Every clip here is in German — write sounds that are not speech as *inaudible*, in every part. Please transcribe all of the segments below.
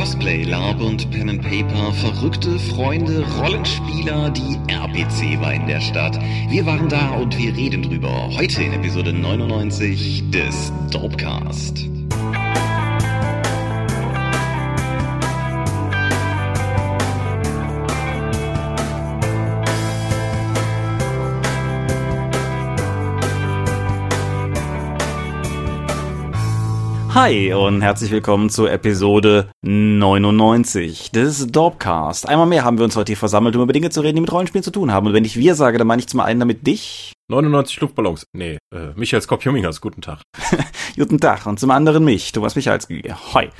Cosplay, Lab und Pen and Paper, verrückte Freunde, Rollenspieler, die RPC war in der Stadt. Wir waren da und wir reden drüber. Heute in Episode 99 des Dopecast. Hi und herzlich willkommen zur Episode 99 des Dorpcast. Einmal mehr haben wir uns heute hier versammelt, um über Dinge zu reden, die mit Rollenspielen zu tun haben. Und wenn ich wir sage, dann meine ich zum einen damit dich. 99 Luftballons. Nee, äh, Michael Skopjumingers, guten Tag. *laughs* guten Tag. Und zum anderen mich, Thomas Michalski. Hi.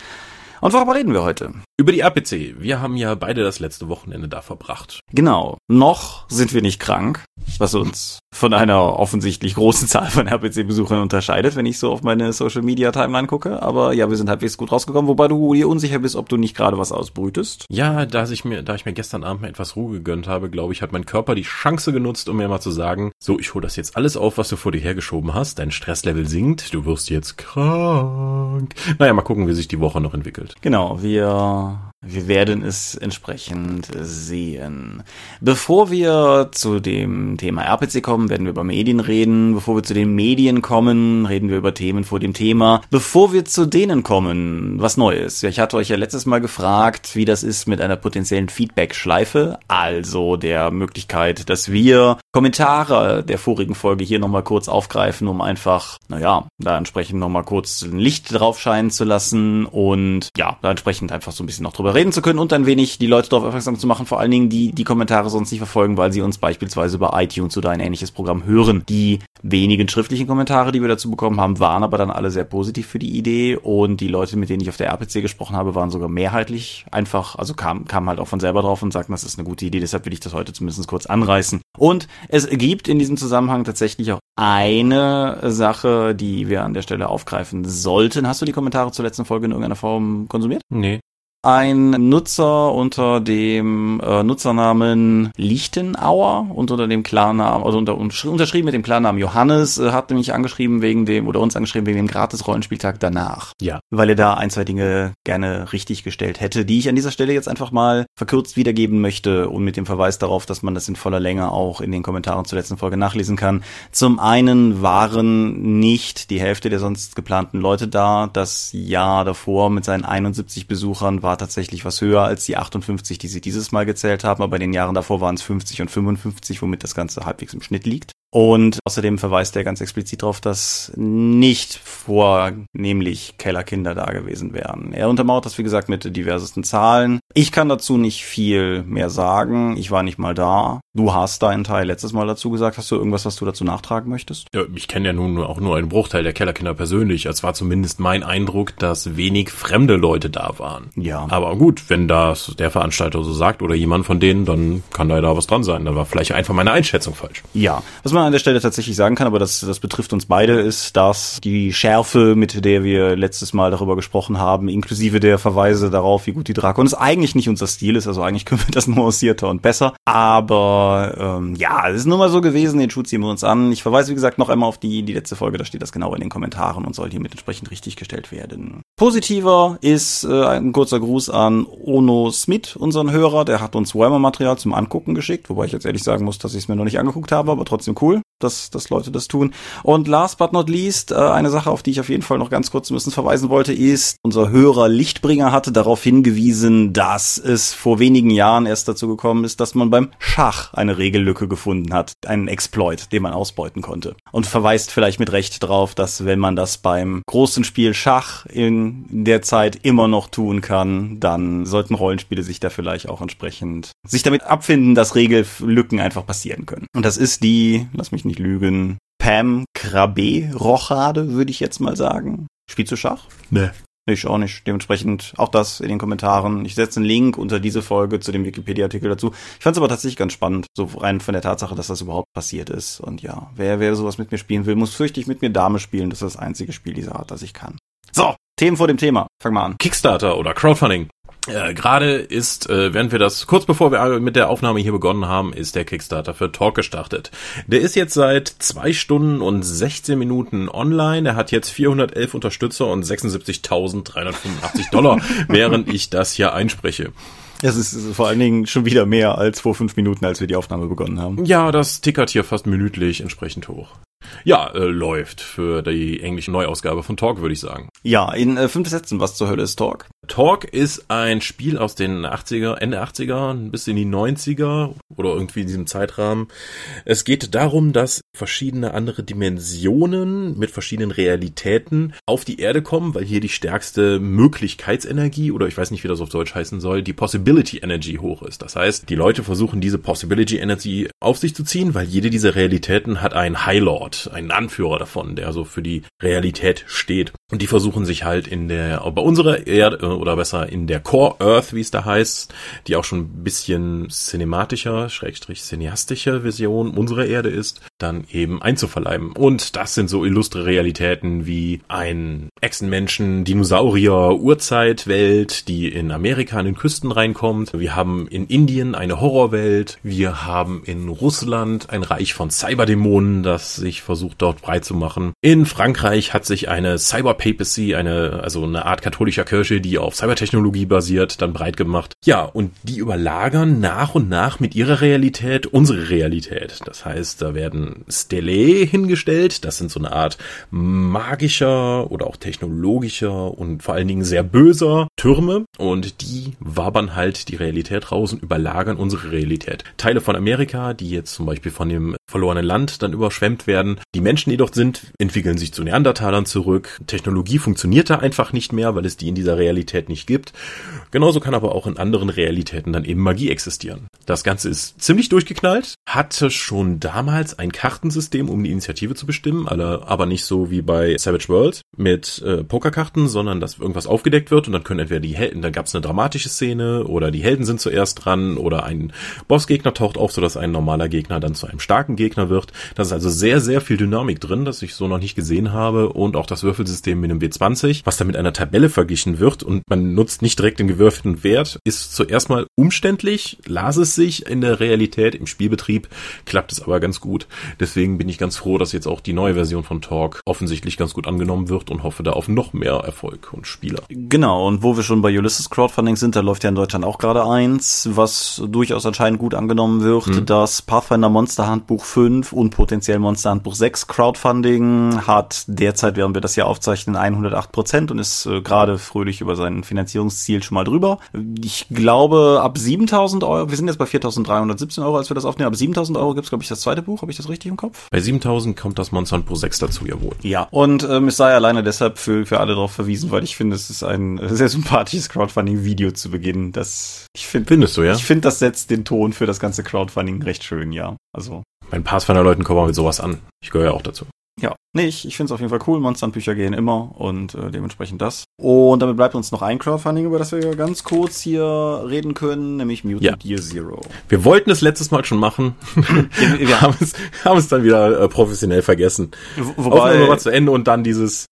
Und worüber reden wir heute? Über die RPC. Wir haben ja beide das letzte Wochenende da verbracht. Genau. Noch sind wir nicht krank, was uns von einer offensichtlich großen Zahl von RPC-Besuchern unterscheidet, wenn ich so auf meine Social-Media-Timeline gucke. Aber ja, wir sind halbwegs gut rausgekommen, wobei du dir unsicher bist, ob du nicht gerade was ausbrütest. Ja, da ich mir, da ich mir gestern Abend mal etwas Ruhe gegönnt habe, glaube ich, hat mein Körper die Chance genutzt, um mir mal zu sagen, so, ich hole das jetzt alles auf, was du vor dir hergeschoben hast. Dein Stresslevel sinkt, du wirst jetzt krank. Naja, mal gucken, wie sich die Woche noch entwickelt. Genau, wir wir werden es entsprechend sehen. Bevor wir zu dem Thema RPC kommen, werden wir über Medien reden. Bevor wir zu den Medien kommen, reden wir über Themen vor dem Thema. Bevor wir zu denen kommen, was Neues. Ich hatte euch ja letztes Mal gefragt, wie das ist mit einer potenziellen Feedback-Schleife, also der Möglichkeit, dass wir Kommentare der vorigen Folge hier nochmal kurz aufgreifen, um einfach, naja, da entsprechend nochmal kurz ein Licht drauf scheinen zu lassen und ja, da entsprechend einfach so ein bisschen noch drüber reden zu können und ein wenig die Leute darauf aufmerksam zu machen, vor allen Dingen die die Kommentare sonst nicht verfolgen, weil sie uns beispielsweise über iTunes oder ein ähnliches Programm hören. Die wenigen schriftlichen Kommentare, die wir dazu bekommen haben, waren aber dann alle sehr positiv für die Idee und die Leute, mit denen ich auf der RPC gesprochen habe, waren sogar mehrheitlich einfach, also kamen kam halt auch von selber drauf und sagten, das ist eine gute Idee, deshalb will ich das heute zumindest kurz anreißen. Und es gibt in diesem Zusammenhang tatsächlich auch eine Sache, die wir an der Stelle aufgreifen sollten. Hast du die Kommentare zur letzten Folge in irgendeiner Form konsumiert? Nee ein Nutzer unter dem äh, Nutzernamen Lichtenauer und unter dem Klarnamen, also unter, unterschrieben mit dem Klarnamen Johannes, äh, hat nämlich angeschrieben wegen dem, oder uns angeschrieben wegen dem Gratis-Rollenspieltag danach. Ja. Weil er da ein, zwei Dinge gerne richtig gestellt hätte, die ich an dieser Stelle jetzt einfach mal verkürzt wiedergeben möchte und mit dem Verweis darauf, dass man das in voller Länge auch in den Kommentaren zur letzten Folge nachlesen kann. Zum einen waren nicht die Hälfte der sonst geplanten Leute da. Das Jahr davor mit seinen 71 Besuchern war war tatsächlich was höher als die 58, die sie dieses Mal gezählt haben, aber in den Jahren davor waren es 50 und 55, womit das Ganze halbwegs im Schnitt liegt. Und außerdem verweist er ganz explizit darauf, dass nicht vornehmlich Kellerkinder da gewesen wären. Er untermauert das, wie gesagt, mit diversesten Zahlen. Ich kann dazu nicht viel mehr sagen. Ich war nicht mal da. Du hast deinen Teil letztes Mal dazu gesagt. Hast du irgendwas, was du dazu nachtragen möchtest? Ja, ich kenne ja nun auch nur einen Bruchteil der Kellerkinder persönlich. Es war zumindest mein Eindruck, dass wenig fremde Leute da waren. Ja. Aber gut, wenn das der Veranstalter so sagt oder jemand von denen, dann kann da ja da was dran sein. Dann war vielleicht einfach meine Einschätzung falsch. Ja. Was man man an der Stelle tatsächlich sagen kann, aber das, das betrifft uns beide, ist, dass die Schärfe, mit der wir letztes Mal darüber gesprochen haben, inklusive der Verweise darauf, wie gut die Drakons eigentlich nicht unser Stil ist, also eigentlich *laughs* können wir das nuancierter und besser. Aber ähm, ja, es ist nun mal so gewesen, den Schuh ziehen wir uns an. Ich verweise, wie gesagt, noch einmal auf die, die letzte Folge, da steht das genau in den Kommentaren und soll hiermit entsprechend richtig gestellt werden. Positiver ist äh, ein kurzer Gruß an Ono Smith, unseren Hörer, der hat uns Warhammer-Material zum Angucken geschickt, wobei ich jetzt ehrlich sagen muss, dass ich es mir noch nicht angeguckt habe, aber trotzdem cool cool, dass, dass Leute das tun. Und last but not least, äh, eine Sache, auf die ich auf jeden Fall noch ganz kurz müssen verweisen wollte, ist, unser Hörer Lichtbringer hatte darauf hingewiesen, dass es vor wenigen Jahren erst dazu gekommen ist, dass man beim Schach eine Regellücke gefunden hat, einen Exploit, den man ausbeuten konnte. Und verweist vielleicht mit Recht darauf, dass wenn man das beim großen Spiel Schach in der Zeit immer noch tun kann, dann sollten Rollenspiele sich da vielleicht auch entsprechend sich damit abfinden, dass Regellücken einfach passieren können. Und das ist die lass mich nicht lügen, Pam Krabbe Rochade, würde ich jetzt mal sagen. Spielst du Schach? Nee. Ich auch nicht. Dementsprechend auch das in den Kommentaren. Ich setze einen Link unter diese Folge zu dem Wikipedia-Artikel dazu. Ich fand es aber tatsächlich ganz spannend, so rein von der Tatsache, dass das überhaupt passiert ist. Und ja, wer, wer sowas mit mir spielen will, muss fürchtig mit mir Dame spielen. Das ist das einzige Spiel dieser Art, das ich kann. So, Themen vor dem Thema. Fang mal an. Kickstarter oder Crowdfunding. Äh, Gerade ist, äh, während wir das, kurz bevor wir mit der Aufnahme hier begonnen haben, ist der Kickstarter für Talk gestartet. Der ist jetzt seit zwei Stunden und 16 Minuten online. Er hat jetzt 411 Unterstützer und 76.385 Dollar, *laughs* während ich das hier einspreche. Es ist vor allen Dingen schon wieder mehr als vor fünf Minuten, als wir die Aufnahme begonnen haben. Ja, das tickert hier fast minütlich entsprechend hoch. Ja, äh, läuft für die englische Neuausgabe von Talk, würde ich sagen. Ja, in äh, fünf Sätzen, was zur Hölle ist Talk? Talk ist ein Spiel aus den 80er, Ende 80er bis in die 90er oder irgendwie in diesem Zeitrahmen. Es geht darum, dass verschiedene andere Dimensionen mit verschiedenen Realitäten auf die Erde kommen, weil hier die stärkste Möglichkeitsenergie oder ich weiß nicht, wie das auf Deutsch heißen soll, die Possibility Energy hoch ist. Das heißt, die Leute versuchen diese Possibility Energy auf sich zu ziehen, weil jede dieser Realitäten hat einen High Lord, einen Anführer davon, der so für die Realität steht. Und die versuchen sich halt in der, bei unserer Erde, oder besser in der Core Earth, wie es da heißt, die auch schon ein bisschen cinematischer, schrägstrich cineastischer Vision unserer Erde ist, dann eben einzuverleiben. Und das sind so illustre Realitäten wie ein Echsenmenschen, Dinosaurier, Urzeitwelt, die in Amerika an den Küsten reinkommt. Wir haben in Indien eine Horrorwelt. Wir haben in Russland ein Reich von Cyberdämonen, das sich versucht dort breit zu machen. In Frankreich hat sich eine Cyberpapacy, eine, also eine Art katholischer Kirche, die auf Cybertechnologie basiert, dann breit gemacht. Ja, und die überlagern nach und nach mit ihrer Realität unsere Realität. Das heißt, da werden Stele hingestellt. Das sind so eine Art magischer oder auch technologischer und vor allen Dingen sehr böser Türme. Und die wabern halt die Realität raus und überlagern unsere Realität. Teile von Amerika, die jetzt zum Beispiel von dem verlorenen Land dann überschwemmt werden. Die Menschen, die dort sind, entwickeln sich zu Neandertalern zurück. Technologie funktioniert da einfach nicht mehr, weil es die in dieser Realität nicht gibt. Genauso kann aber auch in anderen Realitäten dann eben Magie existieren. Das Ganze ist ziemlich durchgeknallt, hatte schon damals ein Kartensystem, um die Initiative zu bestimmen, aber nicht so wie bei Savage Worlds mit äh, Pokerkarten, sondern dass irgendwas aufgedeckt wird und dann können entweder die Helden, dann gab es eine dramatische Szene oder die Helden sind zuerst dran oder ein Bossgegner taucht auf, sodass ein normaler Gegner dann zu einem starken Gegner wird. Das ist also sehr, sehr viel Dynamik drin, das ich so noch nicht gesehen habe und auch das Würfelsystem mit einem W20, was dann mit einer Tabelle verglichen wird und man nutzt nicht direkt den gewürfelten Wert, ist zuerst mal umständlich, las es sich in der Realität, im Spielbetrieb klappt es aber ganz gut. Deswegen bin ich ganz froh, dass jetzt auch die neue Version von Talk offensichtlich ganz gut angenommen wird und hoffe da auf noch mehr Erfolg und Spieler. Genau, und wo wir schon bei Ulysses Crowdfunding sind, da läuft ja in Deutschland auch gerade eins, was durchaus anscheinend gut angenommen wird, mhm. das Pathfinder Monster Handbuch 5 und potenziell Monster Handbuch 6 Crowdfunding hat derzeit, während wir das hier aufzeichnen, 108 Prozent und ist äh, gerade fröhlich über sein Finanzierungsziel schon mal drüber. Ich glaube, ab 7000 Euro, wir sind jetzt bei 4317 Euro, als wir das aufnehmen, ab 7000 Euro gibt's glaube ich, das zweite Buch. Habe ich das richtig im Kopf? Bei 7000 kommt das Monster Pro 6 dazu, jawohl. Ja, und ähm, es sei alleine deshalb für, für alle darauf verwiesen, weil ich finde, es ist ein sehr sympathisches Crowdfunding-Video zu Beginn. Das, ich finde, Findest du, ja? Ich finde, das setzt den Ton für das ganze Crowdfunding recht schön, ja. Also. Mein Pathfinder-Leuten kommen wir mit sowas an. Ich gehöre ja auch dazu. Ja, nee, ich, ich finde es auf jeden Fall cool. Monsterbücher gehen immer und äh, dementsprechend das. Und damit bleibt uns noch ein Crowdfunding, über das wir ganz kurz hier reden können, nämlich Mutant ja. Year Zero. Wir wollten es letztes Mal schon machen. *laughs* wir, *laughs* haben, es, haben es dann wieder äh, professionell vergessen. Wobei, Aufnahme war zu Ende und dann dieses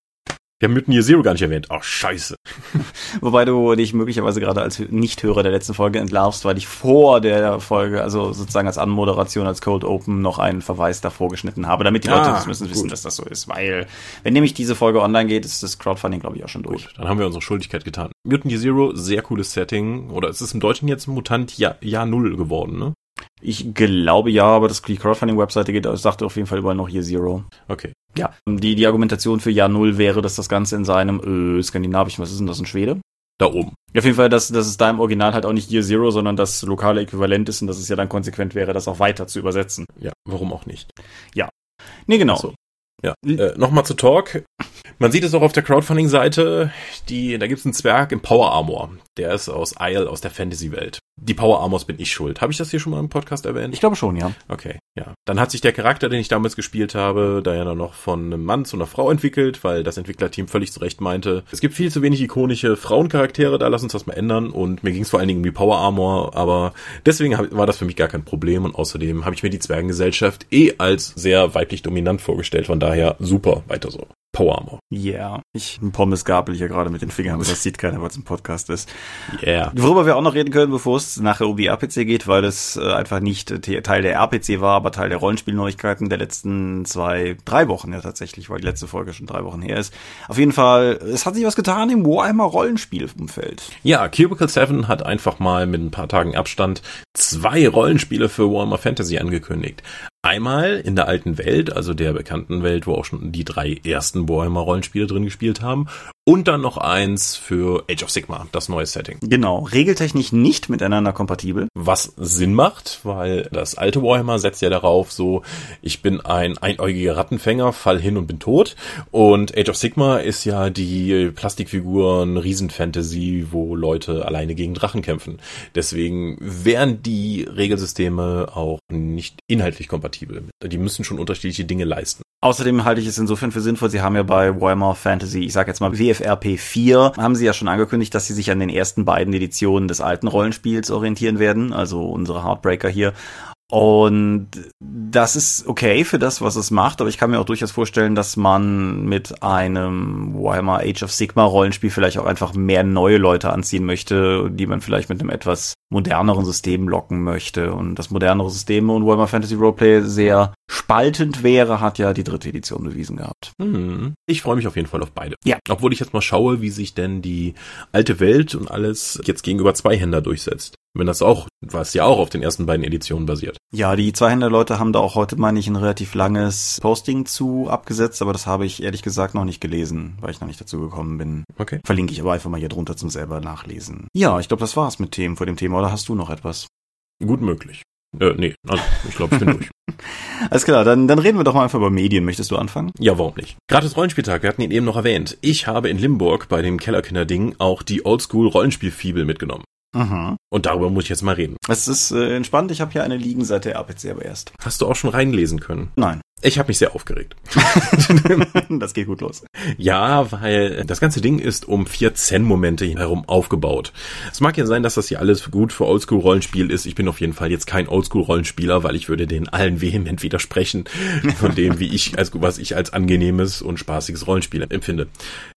wir haben Mutant Year Zero gar nicht erwähnt. Oh, scheiße. *laughs* Wobei du dich möglicherweise gerade als Nichthörer der letzten Folge entlarvst, weil ich vor der Folge, also sozusagen als Anmoderation, als Cold Open, noch einen Verweis davor geschnitten habe, damit die Leute ah, das müssen wissen, dass das so ist. Weil, wenn nämlich diese Folge online geht, ist das Crowdfunding, glaube ich, auch schon durch. Gut, dann haben wir unsere Schuldigkeit getan. Mutant Year Zero, sehr cooles Setting. Oder ist es im Deutschen jetzt Mutant Jahr, Jahr Null geworden, ne? Ich glaube ja, aber das die Crowdfunding-Webseite geht, sagt auf jeden Fall überall noch Year Zero. Okay. Ja, die, die Argumentation für Jahr Null wäre, dass das Ganze in seinem äh, skandinavischen, was ist denn das, in Schwede? Da oben. Auf jeden Fall, dass, dass es da im Original halt auch nicht Year Zero, sondern das lokale Äquivalent ist und dass es ja dann konsequent wäre, das auch weiter zu übersetzen. Ja, warum auch nicht? Ja. Nee, genau. So. Ja, äh, nochmal zu Talk. Man sieht es auch auf der Crowdfunding-Seite, die, da gibt's einen Zwerg im Power Armor. Der ist aus Isle, aus der Fantasy-Welt. Die Power Armors bin ich schuld. Habe ich das hier schon mal im Podcast erwähnt? Ich glaube schon, ja. Okay, ja. Dann hat sich der Charakter, den ich damals gespielt habe, da ja dann noch von einem Mann zu einer Frau entwickelt, weil das Entwicklerteam völlig zu Recht meinte, es gibt viel zu wenig ikonische Frauencharaktere, da lass uns das mal ändern. Und mir ging es vor allen Dingen um die Power Armor, aber deswegen hab, war das für mich gar kein Problem. Und außerdem habe ich mir die Zwergengesellschaft eh als sehr weiblich dominant vorgestellt. Von daher super, weiter so. Power Armor. Ja, yeah. ich Pommes gabel hier gerade mit den Fingern, aber das sieht keiner, weil es ein Podcast ist. Yeah. Worüber wir auch noch reden können, bevor es nachher um die RPC geht, weil es äh, einfach nicht äh, Teil der RPC war, aber Teil der Rollenspielneuigkeiten der letzten zwei, drei Wochen ja tatsächlich, weil die letzte Folge schon drei Wochen her ist. Auf jeden Fall, es hat sich was getan im Warhammer Rollenspielumfeld. Ja, Cubicle 7 hat einfach mal mit ein paar Tagen Abstand zwei Rollenspiele für Warhammer Fantasy angekündigt. Einmal in der alten Welt, also der bekannten Welt, wo auch schon die drei ersten Warhammer Rollenspiele drin gespielt haben. Und dann noch eins für Age of Sigma, das neue Setting. Genau, regeltechnisch nicht miteinander kompatibel. Was Sinn macht, weil das alte Warhammer setzt ja darauf so, ich bin ein einäugiger Rattenfänger, fall hin und bin tot. Und Age of Sigma ist ja die Plastikfiguren Riesenfantasy, wo Leute alleine gegen Drachen kämpfen. Deswegen wären die Regelsysteme auch nicht inhaltlich kompatibel. Die müssen schon unterschiedliche Dinge leisten. Außerdem halte ich es insofern für sinnvoll, Sie haben ja bei Warhammer Fantasy, ich sage jetzt mal WFRP 4, haben Sie ja schon angekündigt, dass Sie sich an den ersten beiden Editionen des alten Rollenspiels orientieren werden, also unsere Heartbreaker hier. Und das ist okay für das, was es macht, aber ich kann mir auch durchaus vorstellen, dass man mit einem Warhammer Age of Sigma Rollenspiel vielleicht auch einfach mehr neue Leute anziehen möchte, die man vielleicht mit einem etwas moderneren System locken möchte. Und das modernere System und Warhammer Fantasy Roleplay sehr spaltend wäre, hat ja die dritte Edition bewiesen gehabt. Hm. Ich freue mich auf jeden Fall auf beide. Ja. Obwohl ich jetzt mal schaue, wie sich denn die alte Welt und alles jetzt gegenüber zwei Händler durchsetzt. Wenn das auch, was ja auch auf den ersten beiden Editionen basiert. Ja, die Zweihänder-Leute haben da auch heute, meine ich, ein relativ langes Posting zu abgesetzt, aber das habe ich ehrlich gesagt noch nicht gelesen, weil ich noch nicht dazu gekommen bin. Okay. Verlinke ich aber einfach mal hier drunter zum selber nachlesen. Ja, ich glaube, das war's mit Themen vor dem Thema, oder hast du noch etwas? Gut möglich. Äh, nee, also ich glaube, ich bin *laughs* durch. Alles klar, dann, dann reden wir doch mal einfach über Medien. Möchtest du anfangen? Ja, warum nicht? Gratis Rollenspieltag, wir hatten ihn eben noch erwähnt. Ich habe in Limburg bei dem Kellerkinder-Ding auch die Oldschool-Rollenspiel-Fibel mitgenommen. Mhm. Und darüber muss ich jetzt mal reden. Es ist äh, entspannt, ich habe hier eine liegen seit der RPC aber erst. Hast du auch schon reinlesen können? Nein. Ich habe mich sehr aufgeregt. *laughs* das geht gut los. Ja, weil das ganze Ding ist um vier Zen-Momente herum aufgebaut. Es mag ja sein, dass das hier alles gut für Oldschool-Rollenspiel ist. Ich bin auf jeden Fall jetzt kein Oldschool-Rollenspieler, weil ich würde den allen vehement widersprechen von dem, wie ich, als, was ich als angenehmes und spaßiges Rollenspiel empfinde.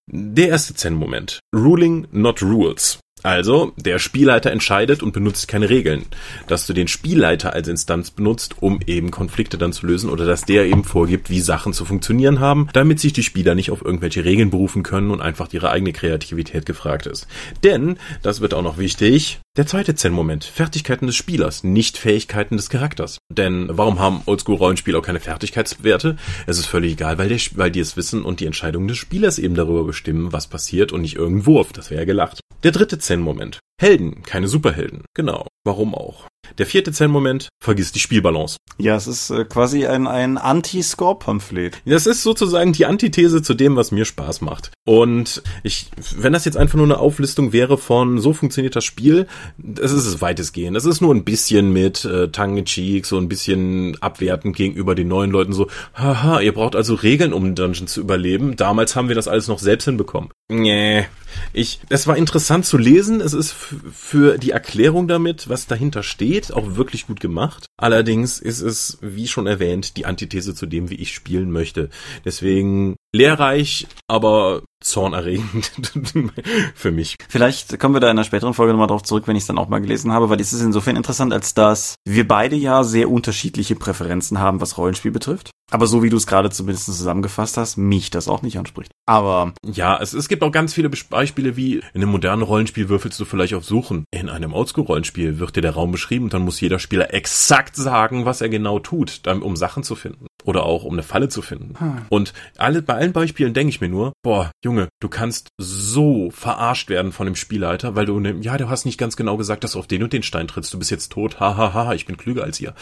Der erste Zen-Moment. Ruling, not rules. Also, der Spielleiter entscheidet und benutzt keine Regeln. Dass du den Spielleiter als Instanz benutzt, um eben Konflikte dann zu lösen oder dass der eben vorgibt, wie Sachen zu funktionieren haben, damit sich die Spieler nicht auf irgendwelche Regeln berufen können und einfach ihre eigene Kreativität gefragt ist. Denn, das wird auch noch wichtig, der zweite Zen-Moment, Fertigkeiten des Spielers, nicht Fähigkeiten des Charakters. Denn warum haben Oldschool-Rollenspieler auch keine Fertigkeitswerte? Es ist völlig egal, weil, der, weil die es wissen und die Entscheidungen des Spielers eben darüber bestimmen, was passiert und nicht irgendein Wurf. Das wäre ja gelacht. Der dritte Zen-Moment. Helden, keine Superhelden. Genau. Warum auch? Der vierte Zen-Moment, vergiss die Spielbalance. Ja, es ist äh, quasi ein, ein Anti-Score-Pamphlet. Das ist sozusagen die Antithese zu dem, was mir Spaß macht. Und ich, wenn das jetzt einfach nur eine Auflistung wäre von so funktioniert das Spiel, das ist es weitestgehend. Das ist nur ein bisschen mit äh, Tongue-in-Cheek, so ein bisschen abwertend gegenüber den neuen Leuten so, haha, ihr braucht also Regeln, um Dungeon zu überleben. Damals haben wir das alles noch selbst hinbekommen. Nee. Ich, es war interessant zu lesen. Es ist für die Erklärung damit, was dahinter steht, auch wirklich gut gemacht. Allerdings ist es, wie schon erwähnt, die Antithese zu dem, wie ich spielen möchte. Deswegen lehrreich, aber zornerregend *laughs* für mich. Vielleicht kommen wir da in einer späteren Folge nochmal drauf zurück, wenn ich es dann auch mal gelesen habe, weil es ist insofern interessant, als dass wir beide ja sehr unterschiedliche Präferenzen haben, was Rollenspiel betrifft. Aber so wie du es gerade zumindest zusammengefasst hast, mich das auch nicht anspricht. Aber ja, es, es gibt auch ganz viele Beispiele, wie in einem modernen Rollenspiel würfelst du vielleicht auf Suchen. In einem Oldschool-Rollenspiel wird dir der Raum beschrieben und dann muss jeder Spieler exakt sagen, was er genau tut, um Sachen zu finden oder auch um eine Falle zu finden. Hm. Und alle, bei allen Beispielen denke ich mir nur, boah, Junge, du kannst so verarscht werden von dem Spielleiter, weil du, ne, ja, du hast nicht ganz genau gesagt, dass du auf den und den Stein trittst, du bist jetzt tot, hahaha, ha, ha, ich bin klüger als ihr.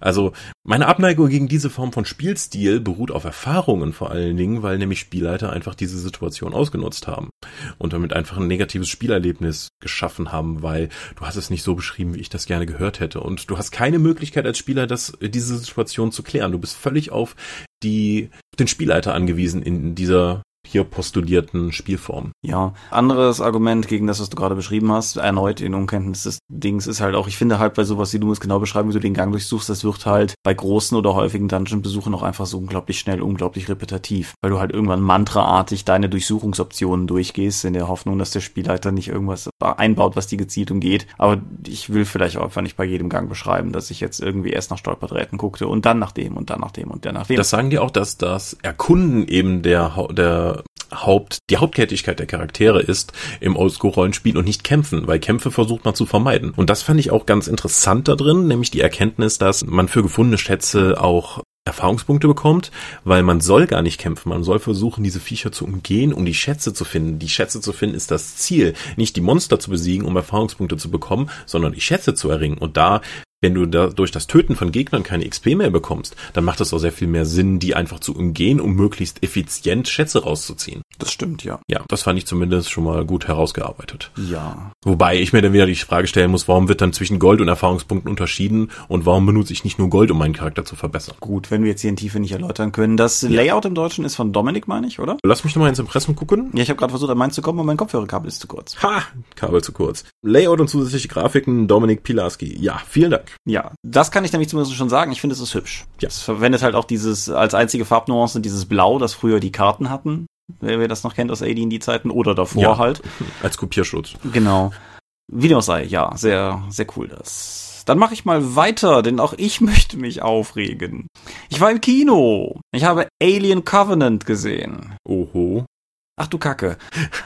Also, meine Abneigung gegen diese Form von Spielstil beruht auf Erfahrungen vor allen Dingen, weil nämlich Spielleiter einfach diese Situation ausgenutzt haben und damit einfach ein negatives Spielerlebnis geschaffen haben, weil du hast es nicht so beschrieben, wie ich das gerne gehört hätte und du hast keine Möglichkeit als Spieler, das, diese Situation zu klären. Du bist völlig auf die, den Spielleiter angewiesen in dieser hier postulierten Spielformen. Ja, anderes Argument gegen das, was du gerade beschrieben hast, erneut in Unkenntnis des Dings, ist halt auch, ich finde halt bei sowas, wie du es genau beschreiben, wie du den Gang durchsuchst, das wird halt bei großen oder häufigen Dungeon-Besuchen auch einfach so unglaublich schnell, unglaublich repetitiv, weil du halt irgendwann mantraartig deine Durchsuchungsoptionen durchgehst, in der Hoffnung, dass der Spielleiter nicht irgendwas einbaut, was die gezielt umgeht. Aber ich will vielleicht auch einfach nicht bei jedem Gang beschreiben, dass ich jetzt irgendwie erst nach Stolperdrähten guckte und dann nach dem und dann nach dem und dann nach dem. Das sagen die auch, dass das Erkunden eben der, der Haupt, die Haupttätigkeit der Charaktere ist im Oldschool-Rollenspiel und nicht kämpfen, weil Kämpfe versucht man zu vermeiden. Und das fand ich auch ganz interessant da drin, nämlich die Erkenntnis, dass man für gefundene Schätze auch Erfahrungspunkte bekommt, weil man soll gar nicht kämpfen, man soll versuchen, diese Viecher zu umgehen, um die Schätze zu finden. Die Schätze zu finden ist das Ziel, nicht die Monster zu besiegen, um Erfahrungspunkte zu bekommen, sondern die Schätze zu erringen. Und da wenn du da durch das Töten von Gegnern keine XP mehr bekommst, dann macht es auch sehr viel mehr Sinn, die einfach zu umgehen, um möglichst effizient Schätze rauszuziehen. Das stimmt, ja. Ja, das fand ich zumindest schon mal gut herausgearbeitet. Ja. Wobei ich mir dann wieder die Frage stellen muss, warum wird dann zwischen Gold und Erfahrungspunkten unterschieden und warum benutze ich nicht nur Gold, um meinen Charakter zu verbessern? Gut, wenn wir jetzt hier in Tiefe nicht erläutern können. Das ja. Layout im Deutschen ist von Dominik, meine ich, oder? Lass mich nochmal ins Impressum gucken. Ja, ich habe gerade versucht, an meins zu kommen, aber mein Kopfhörerkabel ist zu kurz. Ha! Kabel zu kurz. Layout und zusätzliche Grafiken, Dominik Pilarski. Ja, vielen Dank. Ja, das kann ich nämlich zumindest schon sagen. Ich finde, es ist hübsch. Ja. Es verwendet halt auch dieses als einzige Farbnuance dieses Blau, das früher die Karten hatten. Wer, wer das noch kennt aus AD&D-Zeiten oder davor ja, halt. *laughs* Als Kopierschutz. Genau. Wie dem auch sei, ja, sehr, sehr cool das. Dann mache ich mal weiter, denn auch ich *laughs* möchte mich aufregen. Ich war im Kino. Ich habe Alien Covenant gesehen. Oho. Ach du Kacke.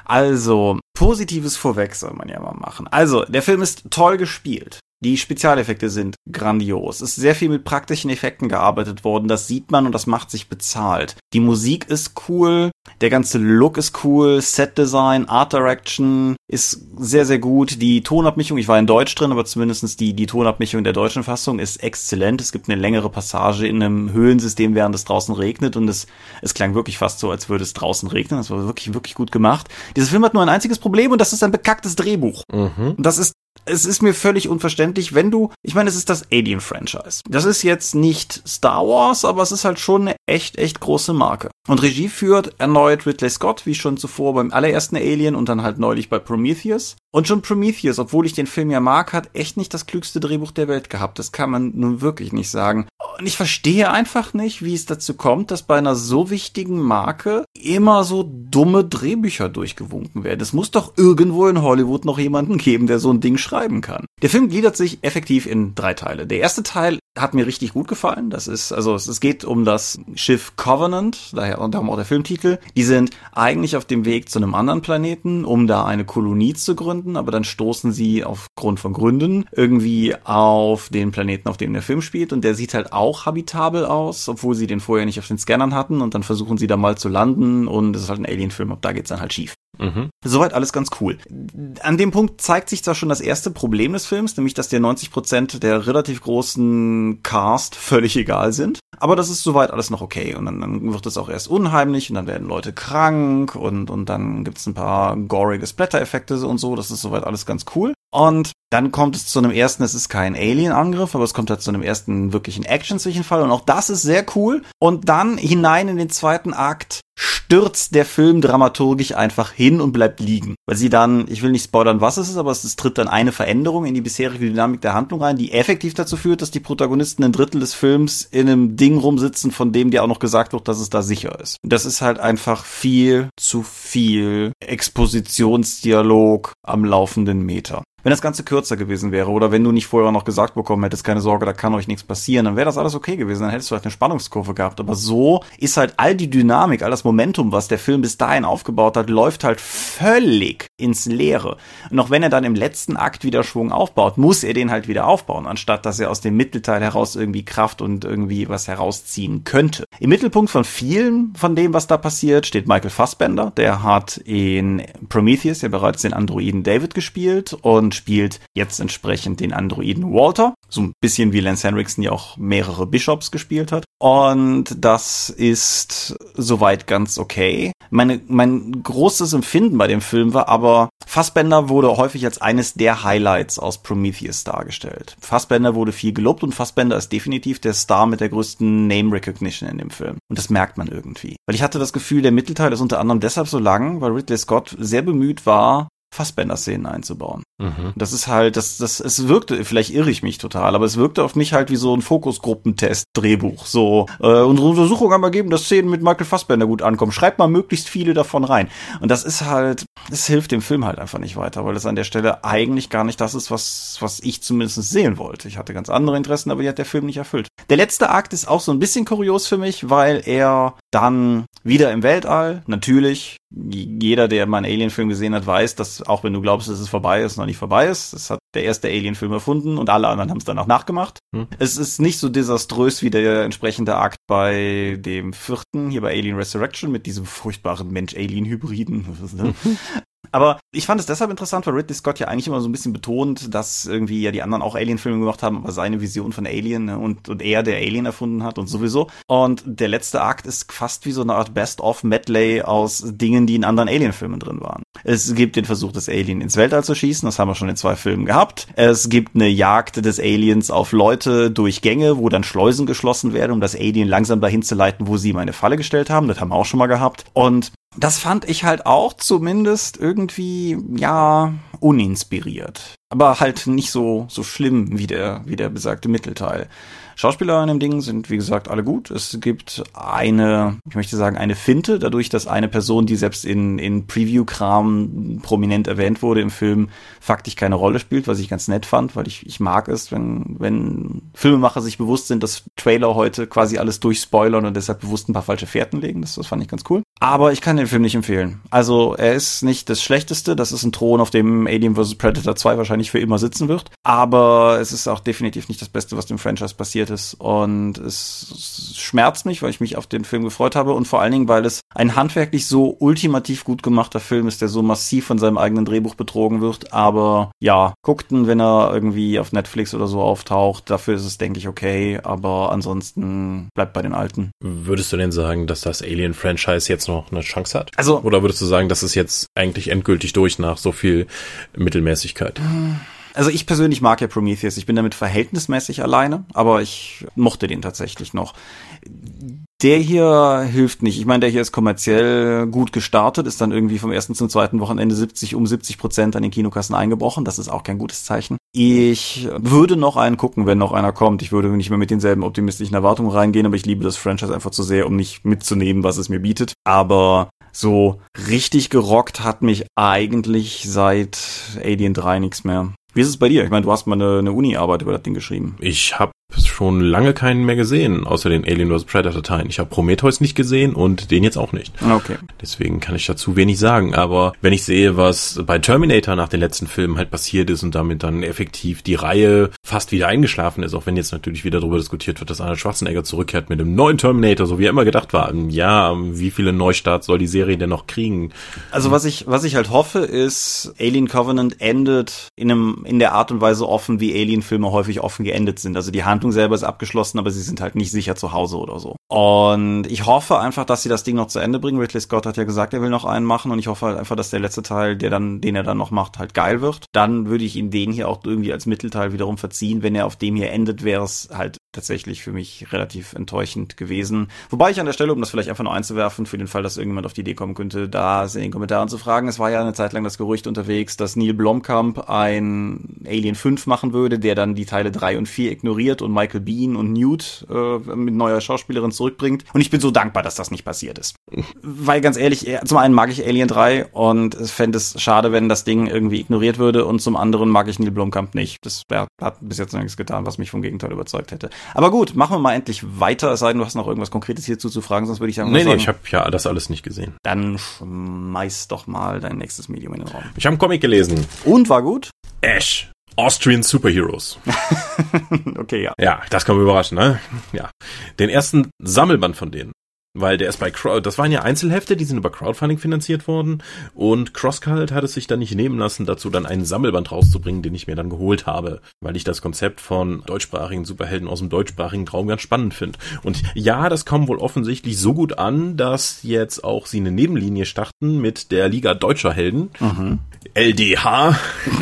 Also, positives Vorweg soll man ja mal machen. Also, der Film ist toll gespielt. Die Spezialeffekte sind grandios. Es ist sehr viel mit praktischen Effekten gearbeitet worden. Das sieht man und das macht sich bezahlt. Die Musik ist cool. Der ganze Look ist cool. Set Design, Art Direction ist sehr, sehr gut. Die Tonabmischung, ich war in Deutsch drin, aber zumindestens die, die Tonabmischung der deutschen Fassung ist exzellent. Es gibt eine längere Passage in einem Höhlensystem, während es draußen regnet und es, es klang wirklich fast so, als würde es draußen regnen. Das war wirklich, wirklich gut gemacht. Dieser Film hat nur ein einziges Problem und das ist ein bekacktes Drehbuch. Mhm. Und das ist es ist mir völlig unverständlich, wenn du, ich meine, es ist das Alien-Franchise. Das ist jetzt nicht Star Wars, aber es ist halt schon eine echt, echt große Marke. Und Regie führt erneut Ridley Scott, wie schon zuvor beim allerersten Alien und dann halt neulich bei Prometheus. Und schon Prometheus, obwohl ich den Film ja mag, hat echt nicht das klügste Drehbuch der Welt gehabt. Das kann man nun wirklich nicht sagen. Und ich verstehe einfach nicht, wie es dazu kommt, dass bei einer so wichtigen Marke immer so dumme Drehbücher durchgewunken werden. Es muss doch irgendwo in Hollywood noch jemanden geben, der so ein Ding schreiben kann. Der Film gliedert sich effektiv in drei Teile. Der erste Teil hat mir richtig gut gefallen. Das ist, also es geht um das Schiff Covenant, daher und darum auch der Filmtitel. Die sind eigentlich auf dem Weg zu einem anderen Planeten, um da eine Kolonie zu gründen, aber dann stoßen sie aufgrund von Gründen irgendwie auf den Planeten, auf dem der Film spielt und der sieht halt auch habitabel aus, obwohl sie den vorher nicht auf den Scannern hatten und dann versuchen sie da mal zu landen und es ist halt ein Alien-Film, ab da geht's dann halt schief. Mhm. Soweit alles ganz cool. An dem Punkt zeigt sich zwar schon das erste Problem des Films, nämlich dass dir 90 Prozent der relativ großen Cast völlig egal sind. Aber das ist soweit alles noch okay. Und dann, dann wird es auch erst unheimlich und dann werden Leute krank und, und dann gibt's ein paar gorige Splatter-Effekte und so. Das ist soweit alles ganz cool. Und dann kommt es zu einem ersten, es ist kein Alien-Angriff, aber es kommt halt zu einem ersten wirklichen Action-Zwischenfall und auch das ist sehr cool. Und dann hinein in den zweiten Akt stürzt der Film dramaturgisch einfach hin und bleibt liegen. Weil sie dann, ich will nicht spoilern, was es ist, aber es tritt dann eine Veränderung in die bisherige Dynamik der Handlung rein, die effektiv dazu führt, dass die Protagonisten ein Drittel des Films in einem Ding rumsitzen, von dem dir auch noch gesagt wird, dass es da sicher ist. Das ist halt einfach viel zu viel Expositionsdialog am laufenden Meter. Wenn das Ganze kürzer gewesen wäre oder wenn du nicht vorher noch gesagt bekommen hättest, keine Sorge, da kann euch nichts passieren, dann wäre das alles okay gewesen, dann hättest du halt eine Spannungskurve gehabt. Aber so ist halt all die Dynamik, all das Momentum, was der Film bis dahin aufgebaut hat, läuft halt völlig ins Leere. Und auch wenn er dann im letzten Akt wieder Schwung aufbaut, muss er den halt wieder aufbauen, anstatt dass er aus dem Mittelteil heraus irgendwie Kraft und irgendwie was herausziehen könnte. Im Mittelpunkt von vielen von dem, was da passiert, steht Michael Fassbender. Der hat in Prometheus ja bereits den Androiden David gespielt und und spielt jetzt entsprechend den Androiden Walter. So ein bisschen wie Lance Henriksen ja auch mehrere Bishops gespielt hat. Und das ist soweit ganz okay. Meine, mein großes Empfinden bei dem Film war aber Fassbender wurde häufig als eines der Highlights aus Prometheus dargestellt. Fassbender wurde viel gelobt und Fassbender ist definitiv der Star mit der größten Name Recognition in dem Film. Und das merkt man irgendwie. Weil ich hatte das Gefühl, der Mittelteil ist unter anderem deshalb so lang, weil Ridley Scott sehr bemüht war, Fassbender-Szenen einzubauen. Mhm. Das ist halt, das, das, es wirkte, vielleicht irre ich mich total, aber es wirkte auf mich halt wie so ein Fokusgruppentest-Drehbuch. So, äh, unsere Untersuchung haben ergeben, dass Szenen mit Michael Fassbender gut ankommen. Schreibt mal möglichst viele davon rein. Und das ist halt, es hilft dem Film halt einfach nicht weiter, weil es an der Stelle eigentlich gar nicht das ist, was, was ich zumindest sehen wollte. Ich hatte ganz andere Interessen, aber die hat der Film nicht erfüllt. Der letzte Akt ist auch so ein bisschen kurios für mich, weil er dann wieder im Weltall, natürlich, jeder, der mal einen Alien-Film gesehen hat, weiß, dass auch wenn du glaubst, dass es vorbei ist, noch nicht vorbei ist. Das hat der erste Alien-Film erfunden und alle anderen haben es dann auch nachgemacht. Hm. Es ist nicht so desaströs wie der entsprechende Akt bei dem vierten, hier bei Alien Resurrection, mit diesem furchtbaren Mensch-Alien-Hybriden. *laughs* *laughs* Aber ich fand es deshalb interessant, weil Ridley Scott ja eigentlich immer so ein bisschen betont, dass irgendwie ja die anderen auch Alien-Filme gemacht haben, aber seine Vision von Alien ne, und, und er der Alien erfunden hat und sowieso. Und der letzte Akt ist fast wie so eine Art Best-of-Medley aus Dingen, die in anderen Alien-Filmen drin waren. Es gibt den Versuch, das Alien ins Weltall zu schießen, das haben wir schon in zwei Filmen gehabt. Es gibt eine Jagd des Aliens auf Leute durch Gänge, wo dann Schleusen geschlossen werden, um das Alien langsam dahin zu leiten, wo sie ihm eine Falle gestellt haben. Das haben wir auch schon mal gehabt. Und das fand ich halt auch zumindest irgendwie, ja, uninspiriert. Aber halt nicht so, so schlimm wie der, wie der besagte Mittelteil. Schauspieler in dem Ding sind, wie gesagt, alle gut. Es gibt eine, ich möchte sagen, eine Finte, dadurch, dass eine Person, die selbst in, in Preview-Kram prominent erwähnt wurde im Film, faktisch keine Rolle spielt, was ich ganz nett fand, weil ich, ich mag es, wenn, wenn Filmemacher sich bewusst sind, dass Trailer heute quasi alles durchspoilern und deshalb bewusst ein paar falsche Fährten legen. Das, das fand ich ganz cool. Aber ich kann den Film nicht empfehlen. Also, er ist nicht das Schlechteste. Das ist ein Thron, auf dem Alien vs. Predator 2 wahrscheinlich für immer sitzen wird. Aber es ist auch definitiv nicht das Beste, was dem Franchise passiert ist. Und es schmerzt mich, weil ich mich auf den Film gefreut habe und vor allen Dingen, weil es ein handwerklich so ultimativ gut gemachter Film ist, der so massiv von seinem eigenen Drehbuch betrogen wird. Aber ja, guckt ihn, wenn er irgendwie auf Netflix oder so auftaucht. Dafür ist es, denke ich, okay. Aber ansonsten bleibt bei den alten. Würdest du denn sagen, dass das Alien-Franchise jetzt noch eine Chance hat? Also, oder würdest du sagen, dass es jetzt eigentlich endgültig durch nach so viel Mittelmäßigkeit? Also ich persönlich mag ja Prometheus. Ich bin damit verhältnismäßig alleine, aber ich mochte den tatsächlich noch. Der hier hilft nicht. Ich meine, der hier ist kommerziell gut gestartet, ist dann irgendwie vom ersten zum zweiten Wochenende 70 um 70 Prozent an den Kinokassen eingebrochen. Das ist auch kein gutes Zeichen. Ich würde noch einen gucken, wenn noch einer kommt. Ich würde nicht mehr mit denselben optimistischen Erwartungen reingehen, aber ich liebe das Franchise einfach zu sehr, um nicht mitzunehmen, was es mir bietet. Aber so richtig gerockt hat mich eigentlich seit Alien 3 nichts mehr. Wie ist es bei dir? Ich meine, du hast mal eine, eine Uni-Arbeit über das Ding geschrieben. Ich habe schon lange keinen mehr gesehen, außer den Alien vs. Predator Teilen. Ich habe Prometheus nicht gesehen und den jetzt auch nicht. Okay. Deswegen kann ich dazu wenig sagen. Aber wenn ich sehe, was bei Terminator nach den letzten Filmen halt passiert ist und damit dann effektiv die Reihe fast wieder eingeschlafen ist, auch wenn jetzt natürlich wieder darüber diskutiert wird, dass Arnold Schwarzenegger zurückkehrt mit einem neuen Terminator, so wie er immer gedacht war. Ja, wie viele Neustarts soll die Serie denn noch kriegen? Also was ich, was ich halt hoffe, ist, Alien Covenant endet in einem in der Art und Weise offen, wie Alien-Filme häufig offen geendet sind. Also die Handlung selber ist abgeschlossen, aber sie sind halt nicht sicher zu Hause oder so. Und ich hoffe einfach, dass sie das Ding noch zu Ende bringen. Ridley Scott hat ja gesagt, er will noch einen machen und ich hoffe halt einfach, dass der letzte Teil, der dann, den er dann noch macht, halt geil wird. Dann würde ich ihm den hier auch irgendwie als Mittelteil wiederum verziehen. Wenn er auf dem hier endet, wäre es halt tatsächlich für mich relativ enttäuschend gewesen. Wobei ich an der Stelle, um das vielleicht einfach noch einzuwerfen, für den Fall, dass irgendjemand auf die Idee kommen könnte, da in den Kommentaren zu fragen, es war ja eine Zeit lang das Gerücht unterwegs, dass Neil Blomkamp ein Alien 5 machen würde, der dann die Teile 3 und 4 ignoriert und Michael Bean und Newt äh, mit neuer Schauspielerin zurückbringt. Und ich bin so dankbar, dass das nicht passiert ist. Weil ganz ehrlich, zum einen mag ich Alien 3 und fände es schade, wenn das Ding irgendwie ignoriert würde und zum anderen mag ich Neil Blomkamp nicht. Das wär, hat bis jetzt noch nichts getan, was mich vom Gegenteil überzeugt hätte. Aber gut, machen wir mal endlich weiter, es sei denn, du hast noch irgendwas Konkretes hierzu zu fragen, sonst würde ich sagen, nee, nee, ich habe ja das alles nicht gesehen. Dann schmeiß doch mal dein nächstes Medium in den Raum. Ich habe einen Comic gelesen. Und war gut? Ash. Austrian Superheroes. *laughs* okay, ja. Ja, das kann man überraschen, ne? Ja. Den ersten Sammelband von denen weil der ist bei Crowd, das waren ja Einzelhefte, die sind über Crowdfunding finanziert worden und Crosscult hat es sich dann nicht nehmen lassen, dazu dann einen Sammelband rauszubringen, den ich mir dann geholt habe, weil ich das Konzept von deutschsprachigen Superhelden aus dem deutschsprachigen Raum ganz spannend finde. Und ja, das kommt wohl offensichtlich so gut an, dass jetzt auch sie eine Nebenlinie starten mit der Liga deutscher Helden. Mhm LDH,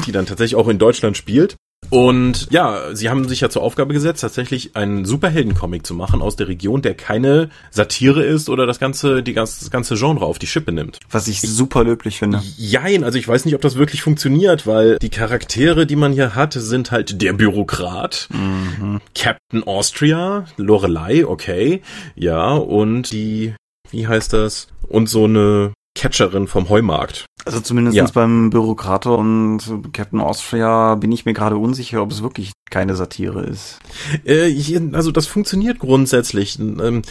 die dann tatsächlich auch in Deutschland spielt. Und ja, sie haben sich ja zur Aufgabe gesetzt, tatsächlich einen Superhelden-Comic zu machen aus der Region, der keine Satire ist oder das ganze, die ganze, das ganze Genre auf die Schippe nimmt. Was ich super löblich finde. Jein, also ich weiß nicht, ob das wirklich funktioniert, weil die Charaktere, die man hier hat, sind halt der Bürokrat, mhm. Captain Austria, Lorelei, okay, ja, und die, wie heißt das? Und so eine Catcherin vom Heumarkt. Also zumindest ja. beim Bürokrator und Captain Austria bin ich mir gerade unsicher, ob es wirklich keine Satire ist. Äh, also das funktioniert grundsätzlich. Ähm,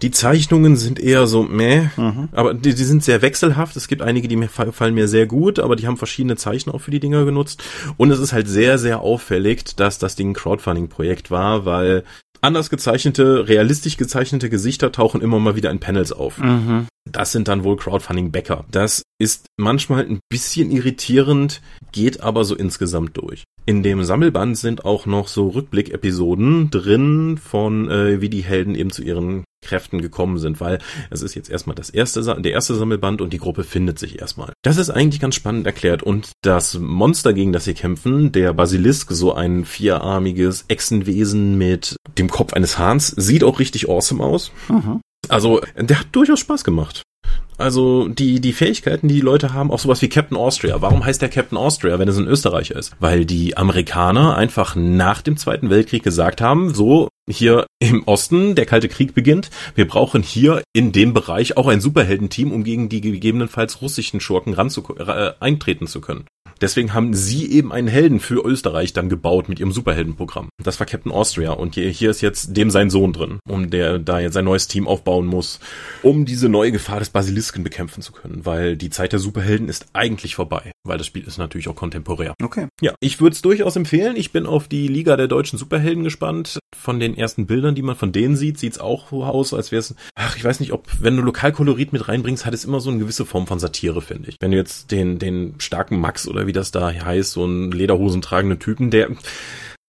die Zeichnungen sind eher so meh, mhm. aber die, die, sind sehr wechselhaft. Es gibt einige, die mir fallen mir sehr gut, aber die haben verschiedene Zeichner auch für die Dinger genutzt. Und es ist halt sehr, sehr auffällig, dass das Ding ein Crowdfunding-Projekt war, weil anders gezeichnete, realistisch gezeichnete Gesichter tauchen immer mal wieder in Panels auf. Mhm. Das sind dann wohl Crowdfunding-Bäcker. Das ist manchmal ein bisschen irritierend, geht aber so insgesamt durch. In dem Sammelband sind auch noch so Rückblick-Episoden drin von äh, wie die Helden eben zu ihren Kräften gekommen sind, weil es ist jetzt erstmal das erste, der erste Sammelband und die Gruppe findet sich erstmal. Das ist eigentlich ganz spannend erklärt und das Monster, gegen das sie kämpfen, der Basilisk, so ein vierarmiges Echsenwesen mit dem Kopf eines Hahns, sieht auch richtig awesome aus. Mhm. Also, der hat durchaus Spaß gemacht. Also die, die Fähigkeiten, die die Leute haben, auch sowas wie Captain Austria. Warum heißt der Captain Austria, wenn es ein Österreicher ist? Weil die Amerikaner einfach nach dem Zweiten Weltkrieg gesagt haben, so hier im Osten der Kalte Krieg beginnt, wir brauchen hier in dem Bereich auch ein Superheldenteam, um gegen die gegebenenfalls russischen Schurken ran zu, äh, eintreten zu können. Deswegen haben sie eben einen Helden für Österreich dann gebaut mit ihrem Superheldenprogramm. Das war Captain Austria und hier, hier ist jetzt dem sein Sohn drin, um der da jetzt ein neues Team aufbauen muss, um diese neue Gefahr des Basilisken bekämpfen zu können, weil die Zeit der Superhelden ist eigentlich vorbei, weil das Spiel ist natürlich auch kontemporär. Okay. Ja, ich würde es durchaus empfehlen. Ich bin auf die Liga der deutschen Superhelden gespannt. Von den ersten Bildern, die man von denen sieht, sieht's auch so aus, als wäre es, ach, ich weiß nicht, ob, wenn du Lokalkolorit mit reinbringst, hat es immer so eine gewisse Form von Satire, finde ich. Wenn du jetzt den, den starken Max oder wie wie das da heißt, so ein Lederhosen tragenden Typen, der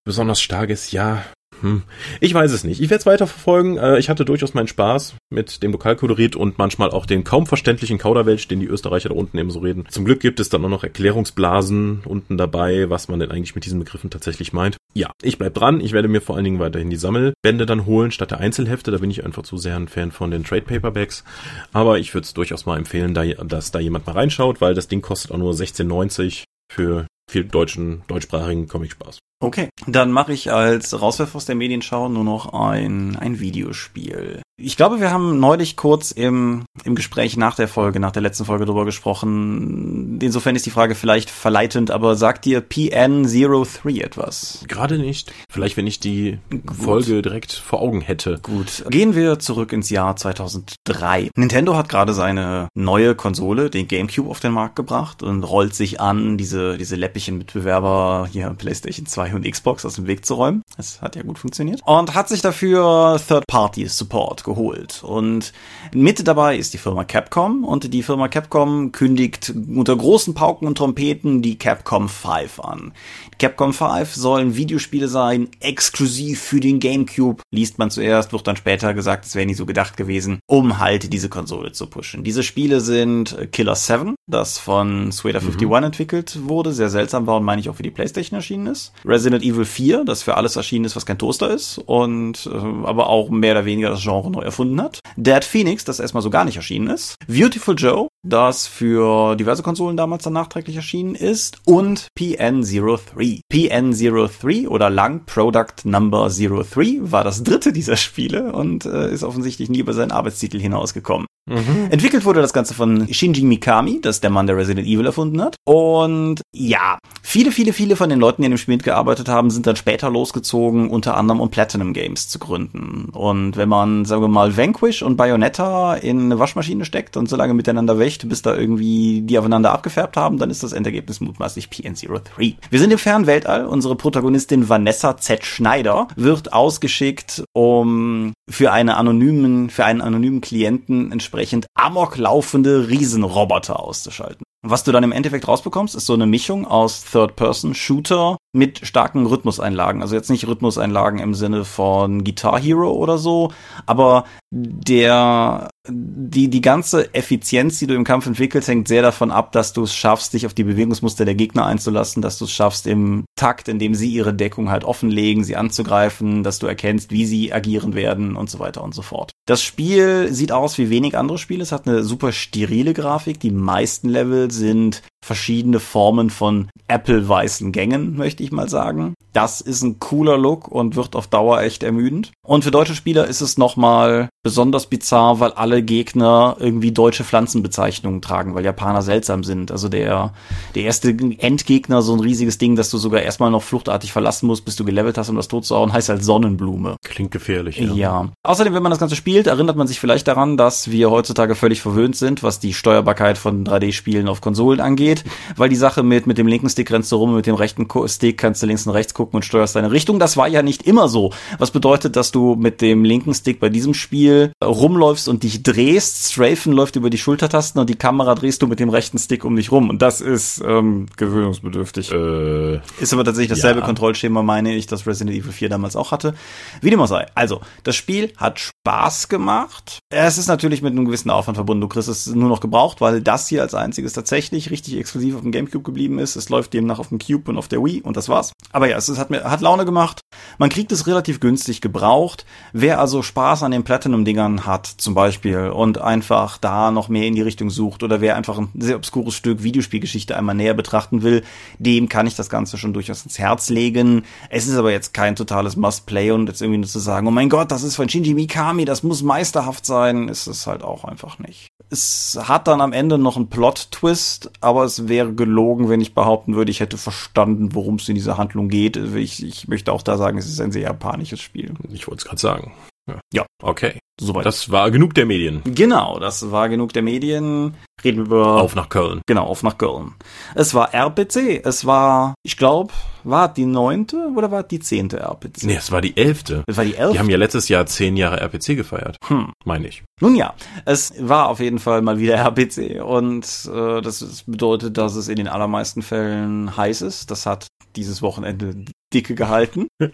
besonders stark ist, ja. Hm. Ich weiß es nicht. Ich werde es weiter verfolgen. Äh, ich hatte durchaus meinen Spaß mit dem Lokalkolorit und manchmal auch den kaum verständlichen Kauderwelsch, den die Österreicher da unten eben so reden. Zum Glück gibt es dann auch noch Erklärungsblasen unten dabei, was man denn eigentlich mit diesen Begriffen tatsächlich meint. Ja, ich bleib dran. Ich werde mir vor allen Dingen weiterhin die Sammelbände dann holen, statt der Einzelhefte. Da bin ich einfach zu sehr ein Fan von den Trade Paperbacks. Aber ich würde es durchaus mal empfehlen, dass da jemand mal reinschaut, weil das Ding kostet auch nur 16,90 für viel deutschen, deutschsprachigen Comic-Spaß. Okay, dann mache ich als Rauswerfer aus der Medienschau nur noch ein, ein Videospiel. Ich glaube, wir haben neulich kurz im, im Gespräch nach der Folge, nach der letzten Folge drüber gesprochen. Insofern ist die Frage vielleicht verleitend, aber sagt dir PN03 etwas? Gerade nicht. Vielleicht, wenn ich die Gut. Folge direkt vor Augen hätte. Gut. Gehen wir zurück ins Jahr 2003. Nintendo hat gerade seine neue Konsole, den GameCube, auf den Markt gebracht und rollt sich an, diese, diese läppigen Mitbewerber hier PlayStation 2 und Xbox aus dem Weg zu räumen. Das hat ja gut funktioniert. Und hat sich dafür Third-Party-Support geholt. Und mit dabei ist die Firma Capcom und die Firma Capcom kündigt unter großen Pauken und Trompeten die Capcom 5 an. Capcom 5 sollen Videospiele sein, exklusiv für den GameCube, liest man zuerst, wird dann später gesagt, es wäre nicht so gedacht gewesen, um halt diese Konsole zu pushen. Diese Spiele sind Killer 7, das von Sueda 51 mhm. entwickelt wurde, sehr seltsam war und meine ich auch für die Playstation erschienen ist. Resident Evil 4, das für alles erschienen ist, was kein Toaster ist und äh, aber auch mehr oder weniger das Genre neu erfunden hat. Dead Phoenix, das erstmal so gar nicht erschienen ist. Beautiful Joe, das für diverse Konsolen damals dann nachträglich erschienen ist und PN03. PN03 oder lang Product Number 03 war das dritte dieser Spiele und äh, ist offensichtlich nie über seinen Arbeitstitel hinausgekommen. Mhm. Entwickelt wurde das Ganze von Shinji Mikami, das der Mann, der Resident Evil erfunden hat. Und ja, viele, viele, viele von den Leuten, die an dem Spiel mitgearbeitet haben, sind dann später losgezogen, unter anderem um Platinum Games zu gründen. Und wenn man, sagen wir mal, Vanquish und Bayonetta in eine Waschmaschine steckt und so lange miteinander wächt, bis da irgendwie die aufeinander abgefärbt haben, dann ist das Endergebnis mutmaßlich PN03. Wir sind im fernen Weltall. Unsere Protagonistin Vanessa Z. Schneider wird ausgeschickt, um für eine anonymen, für einen anonymen Klienten entsprechend amok laufende Riesenroboter auszuschalten. Was du dann im Endeffekt rausbekommst, ist so eine Mischung aus Third-Person-Shooter mit starken Rhythmuseinlagen. Also jetzt nicht Rhythmuseinlagen im Sinne von Guitar Hero oder so, aber der die, die ganze Effizienz, die du im Kampf entwickelst, hängt sehr davon ab, dass du es schaffst, dich auf die Bewegungsmuster der Gegner einzulassen, dass du es schaffst, im Takt, in dem sie ihre Deckung halt offenlegen, sie anzugreifen, dass du erkennst, wie sie agieren werden und so weiter und so fort. Das Spiel sieht aus wie wenig andere Spiele. Es hat eine super sterile Grafik. Die meisten Level sind verschiedene Formen von Apple-weißen Gängen, möchte ich mal sagen. Das ist ein cooler Look und wird auf Dauer echt ermüdend. Und für deutsche Spieler ist es nochmal besonders bizarr, weil alle Gegner irgendwie deutsche Pflanzenbezeichnungen tragen, weil Japaner seltsam sind. Also der, der erste Endgegner, so ein riesiges Ding, das du sogar erstmal noch fluchtartig verlassen musst, bis du gelevelt hast, um das tot zu hauen, heißt halt Sonnenblume. Klingt gefährlich. Ja. ja. Außerdem, wenn man das Ganze spielt, erinnert man sich vielleicht daran, dass wir heutzutage völlig verwöhnt sind, was die Steuerbarkeit von 3D-Spielen auf Konsolen angeht, weil die Sache mit, mit dem linken Stick rennst du rum, mit dem rechten Stick kannst du links und rechts gucken und steuerst deine Richtung. Das war ja nicht immer so. Was bedeutet, dass du mit dem linken Stick bei diesem Spiel rumläufst und dich drehst. Strafen läuft über die Schultertasten und die Kamera drehst du mit dem rechten Stick um dich rum. Und das ist ähm, gewöhnungsbedürftig. Äh, ist aber tatsächlich dasselbe ja. Kontrollschema, meine ich, das Resident Evil 4 damals auch hatte. Wie dem auch sei. Also, das Spiel hat Spaß gemacht. Es ist natürlich mit einem gewissen Aufwand verbunden. Du kriegst es nur noch gebraucht, weil das hier als einziges tatsächlich richtig exklusiv auf dem Gamecube geblieben ist. Es läuft demnach auf dem Cube und auf der Wii und das war's. Aber ja, es, es hat mir hat Laune gemacht. Man kriegt es relativ günstig gebraucht. Wer also Spaß an den Platinum-Dingern hat, zum Beispiel, und einfach da noch mehr in die Richtung sucht, oder wer einfach ein sehr obskures Stück Videospielgeschichte einmal näher betrachten will, dem kann ich das Ganze schon durchaus ins Herz legen. Es ist aber jetzt kein totales Must-Play und jetzt irgendwie nur zu sagen, oh mein Gott, das ist von Shinji Mikami, das muss meisterhaft sein, ist es halt auch einfach nicht. Es hat dann am Ende noch einen Plot-Twist, aber es wäre gelogen, wenn ich behaupten würde, ich hätte verstanden, worum es in dieser Handlung geht. Ich, ich möchte auch da sagen, es ist ein sehr japanisches Spiel. Ich wollte es gerade sagen. Ja. ja. Okay. Soweit. Das war genug der Medien. Genau, das war genug der Medien. Reden wir über. Auf nach Köln. Genau, auf nach Köln. Es war RPC. Es war, ich glaube, war die neunte oder war die zehnte RPC? Nee, es war die elfte. Es war die elfte. Die haben ja letztes Jahr zehn Jahre RPC gefeiert. Hm. Meine ich. Nun ja, es war auf jeden Fall mal wieder RPC und äh, das bedeutet, dass es in den allermeisten Fällen heiß ist. Das hat dieses Wochenende dicke gehalten. *laughs*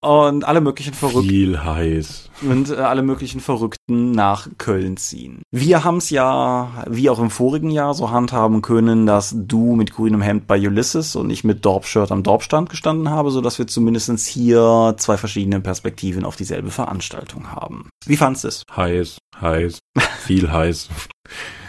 Und alle möglichen Verrückten. Viel heiß. Und äh, alle möglichen Verrückten nach Köln ziehen. Wir haben es ja, wie auch im vorigen Jahr, so handhaben können, dass du mit grünem Hemd bei Ulysses und ich mit Dorp-Shirt am Dorpstand gestanden habe, so dass wir zumindestens hier zwei verschiedene Perspektiven auf dieselbe Veranstaltung haben. Wie fandst du es? Heiß, heiß, viel heiß.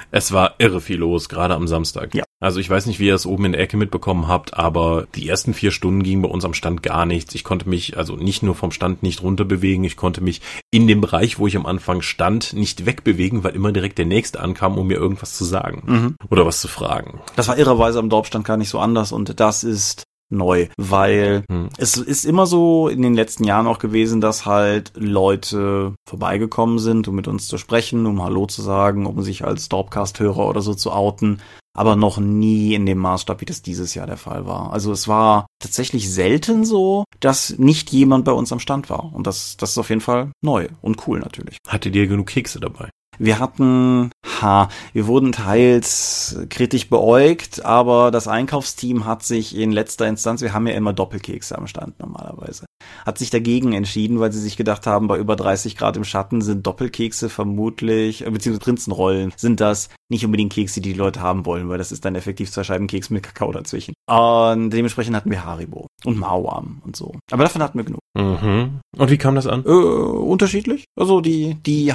Es war irre viel los, gerade am Samstag. Ja. Also ich weiß nicht, wie ihr es oben in der Ecke mitbekommen habt, aber die ersten vier Stunden gingen bei uns am Stand gar nichts. Ich konnte mich also nicht nur vom Stand nicht runter bewegen, ich konnte mich in dem Bereich, wo ich am Anfang stand, nicht wegbewegen, weil immer direkt der Nächste ankam, um mir irgendwas zu sagen Mhm. oder was zu fragen. Das war irrerweise am Dorpstand gar nicht so anders und das ist neu, weil Hm. es ist immer so in den letzten Jahren auch gewesen, dass halt Leute vorbeigekommen sind, um mit uns zu sprechen, um Hallo zu sagen, um sich als Dorpcast-Hörer oder so zu outen, aber noch nie in dem Maßstab, wie das dieses Jahr der Fall war. Also es war tatsächlich selten so, dass nicht jemand bei uns am Stand war. Und das, das ist auf jeden Fall neu und cool natürlich. Hattet ihr genug Kekse dabei? Wir hatten, ha, wir wurden teils kritisch beäugt, aber das Einkaufsteam hat sich in letzter Instanz, wir haben ja immer Doppelkekse am Stand normalerweise, hat sich dagegen entschieden, weil sie sich gedacht haben, bei über 30 Grad im Schatten sind Doppelkekse vermutlich, äh, beziehungsweise Prinzenrollen, sind das nicht unbedingt Kekse, die die Leute haben wollen, weil das ist dann effektiv zwei Scheiben Keks mit Kakao dazwischen. Und dementsprechend hatten wir Haribo und Mauam und so. Aber davon hatten wir genug. Mhm. Und wie kam das an? Äh, unterschiedlich. Also die, die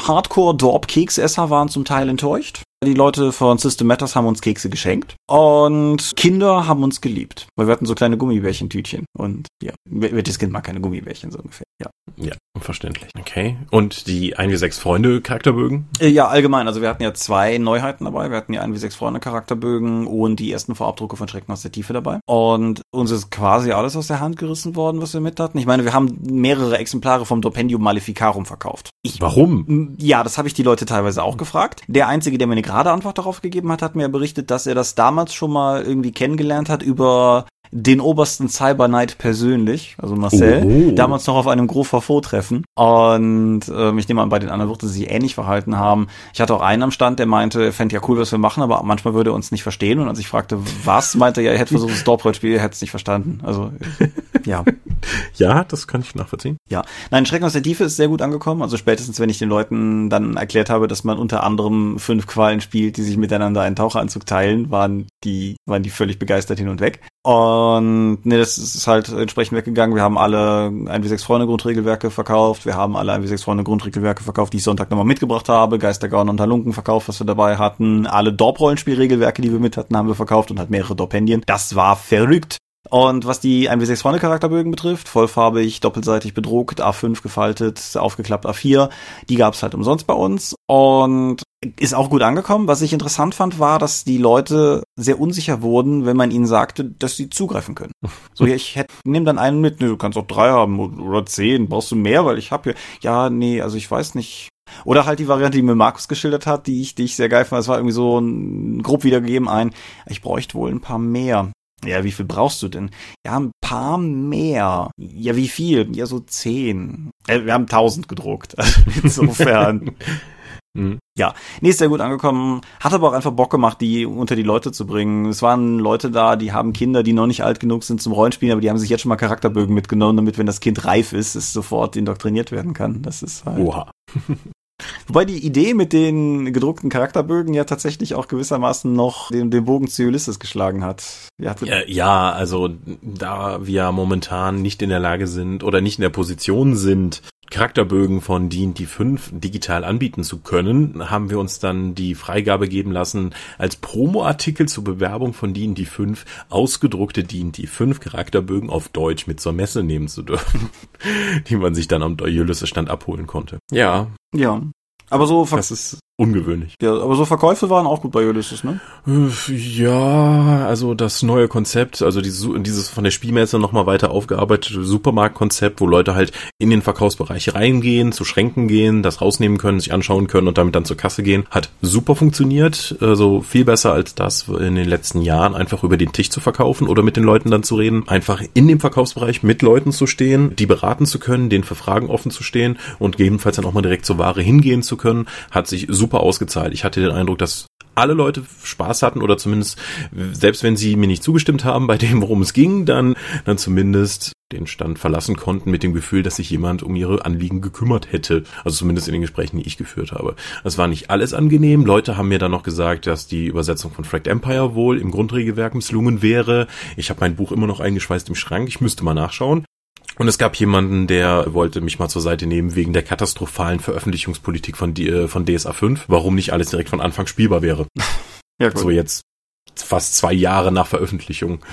Hardcore-Dorp-Keksesser waren zum Teil enttäuscht. Die Leute von System Matters haben uns Kekse geschenkt. Und Kinder haben uns geliebt. Weil wir hatten so kleine Gummibärchentütchen. Und ja, welches Kind mag keine Gummibärchen so ungefähr. Ja. Ja, verständlich. Okay. Und die 1 wie 6 Freunde Charakterbögen? Äh, Ja, allgemein. Also wir hatten ja zwei Neuheiten dabei. Wir hatten die 1 wie 6 Freunde Charakterbögen und die ersten Vorabdrucke von Schrecken aus der Tiefe dabei. Und uns ist quasi alles aus der Hand gerissen worden, was wir mit hatten. Ich meine, wir haben mehrere Exemplare vom Dopendium Maleficarum verkauft. Ich Warum? Ja, das habe ich die Leute teilweise auch gefragt. Der Einzige, der mir eine gerade Antwort darauf gegeben hat, hat mir berichtet, dass er das damals schon mal irgendwie kennengelernt hat über den obersten Cyber Knight persönlich, also Marcel, oh, oh. damals noch auf einem Gros-Treffen. Und ähm, ich nehme an, bei den anderen wird es sich ähnlich verhalten haben. Ich hatte auch einen am Stand, der meinte, er fände ja cool, was wir machen, aber manchmal würde er uns nicht verstehen. Und als ich fragte, was, meinte er, ja, er hätte versucht, das Dorprollt-Spiel, er hätte es nicht verstanden. Also, ja. *laughs* ja, das kann ich nachvollziehen. Ja. Nein, Schrecken aus der Tiefe ist sehr gut angekommen. Also spätestens, wenn ich den Leuten dann erklärt habe, dass man unter anderem fünf Qualen spielt, die sich miteinander einen Taucheranzug teilen, waren die, waren die völlig begeistert hin und weg. Und nee, das ist halt entsprechend weggegangen. Wir haben alle 1W6 Freunde Grundregelwerke verkauft. Wir haben alle 1W6 Freunde Grundregelwerke verkauft, die ich Sonntag nochmal mitgebracht habe. Geistergaun und Halunken verkauft, was wir dabei hatten. Alle Dorp-Rollenspielregelwerke, die wir mit hatten, haben wir verkauft und halt mehrere Dorpendien. Das war verrückt. Und was die 1W6 Freunde Charakterbögen betrifft, vollfarbig, doppelseitig bedruckt, A5 gefaltet, aufgeklappt A4, die gab's halt umsonst bei uns und ist auch gut angekommen. Was ich interessant fand, war, dass die Leute sehr unsicher wurden, wenn man ihnen sagte, dass sie zugreifen können. *laughs* So, ja, ich hätte, nimm dann einen mit, nee, du kannst auch drei haben oder zehn, brauchst du mehr, weil ich habe hier, ja, nee, also ich weiß nicht, oder halt die Variante, die mir Markus geschildert hat, die ich, die ich sehr geil fand. Es war irgendwie so ein, grob wiedergegeben ein, ich bräuchte wohl ein paar mehr. Ja, wie viel brauchst du denn? Ja, ein paar mehr. Ja, wie viel? Ja, so zehn. Äh, wir haben tausend gedruckt. Also *laughs* insofern. mhm. Ja, nee, ist sehr gut angekommen. Hat aber auch einfach Bock gemacht, die unter die Leute zu bringen. Es waren Leute da, die haben Kinder, die noch nicht alt genug sind zum Rollenspielen, aber die haben sich jetzt schon mal Charakterbögen mitgenommen, damit, wenn das Kind reif ist, es sofort indoktriniert werden kann. Das ist halt. Oha. Wobei die Idee mit den gedruckten Charakterbögen ja tatsächlich auch gewissermaßen noch den, den Bogen zu Ulysses geschlagen hat. Ja, ja, also da wir momentan nicht in der Lage sind oder nicht in der Position sind, Charakterbögen von D&D 5 digital anbieten zu können, haben wir uns dann die Freigabe geben lassen, als Promoartikel zur Bewerbung von D&D 5 ausgedruckte D&D 5 Charakterbögen auf Deutsch mit zur Messe nehmen zu dürfen, *laughs* die man sich dann am Ulysses Stand abholen konnte. Ja. Ja. Aber so das ist ungewöhnlich. Ja, aber so Verkäufe waren auch gut bei Ulysses, ne? Ja, also das neue Konzept, also dieses, dieses von der Spielmesse nochmal weiter aufgearbeitete Supermarktkonzept, wo Leute halt in den Verkaufsbereich reingehen, zu Schränken gehen, das rausnehmen können, sich anschauen können und damit dann zur Kasse gehen, hat super funktioniert. Also viel besser als das in den letzten Jahren, einfach über den Tisch zu verkaufen oder mit den Leuten dann zu reden, einfach in dem Verkaufsbereich mit Leuten zu stehen, die beraten zu können, denen für Fragen offen zu stehen und gegebenenfalls dann auch mal direkt zur Ware hingehen zu können, hat sich super super ausgezahlt. Ich hatte den Eindruck, dass alle Leute Spaß hatten oder zumindest, selbst wenn sie mir nicht zugestimmt haben bei dem, worum es ging, dann, dann zumindest den Stand verlassen konnten mit dem Gefühl, dass sich jemand um ihre Anliegen gekümmert hätte. Also zumindest in den Gesprächen, die ich geführt habe. Es war nicht alles angenehm. Leute haben mir dann noch gesagt, dass die Übersetzung von Fracked Empire wohl im Grundregelwerk misslungen wäre. Ich habe mein Buch immer noch eingeschweißt im Schrank. Ich müsste mal nachschauen. Und es gab jemanden, der wollte mich mal zur Seite nehmen wegen der katastrophalen Veröffentlichungspolitik von, äh, von DSA 5, warum nicht alles direkt von Anfang spielbar wäre. *laughs* ja, gut. So jetzt fast zwei Jahre nach Veröffentlichung.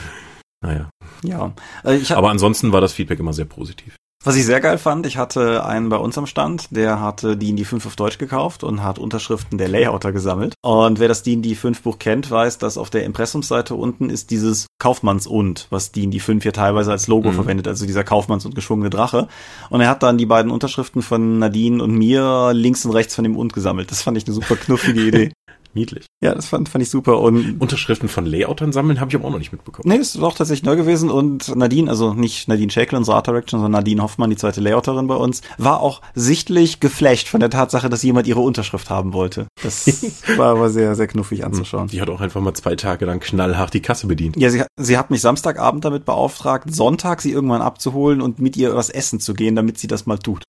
Naja. Ja. Also Aber ansonsten war das Feedback immer sehr positiv. Was ich sehr geil fand, ich hatte einen bei uns am Stand, der hatte die 5 auf Deutsch gekauft und hat Unterschriften der Layouter gesammelt. Und wer das D&D 5 Buch kennt, weiß, dass auf der Impressumsseite unten ist dieses Kaufmanns und, was D&D 5 hier teilweise als Logo mhm. verwendet, also dieser Kaufmanns und geschwungene Drache. Und er hat dann die beiden Unterschriften von Nadine und mir links und rechts von dem und gesammelt. Das fand ich eine super knuffige Idee. *laughs* Niedlich. Ja, das fand, fand ich super. Und Unterschriften von Layoutern sammeln habe ich aber auch noch nicht mitbekommen. Nee, ist auch tatsächlich neu gewesen. Und Nadine, also nicht Nadine Shakel, unsere Art Direction, sondern Nadine Hoffmann, die zweite Layouterin bei uns, war auch sichtlich geflasht von der Tatsache, dass jemand ihre Unterschrift haben wollte. Das *laughs* war aber sehr, sehr knuffig anzuschauen. Die hat auch einfach mal zwei Tage lang knallhart die Kasse bedient. Ja, sie, sie hat mich Samstagabend damit beauftragt, Sonntag sie irgendwann abzuholen und mit ihr was essen zu gehen, damit sie das mal tut.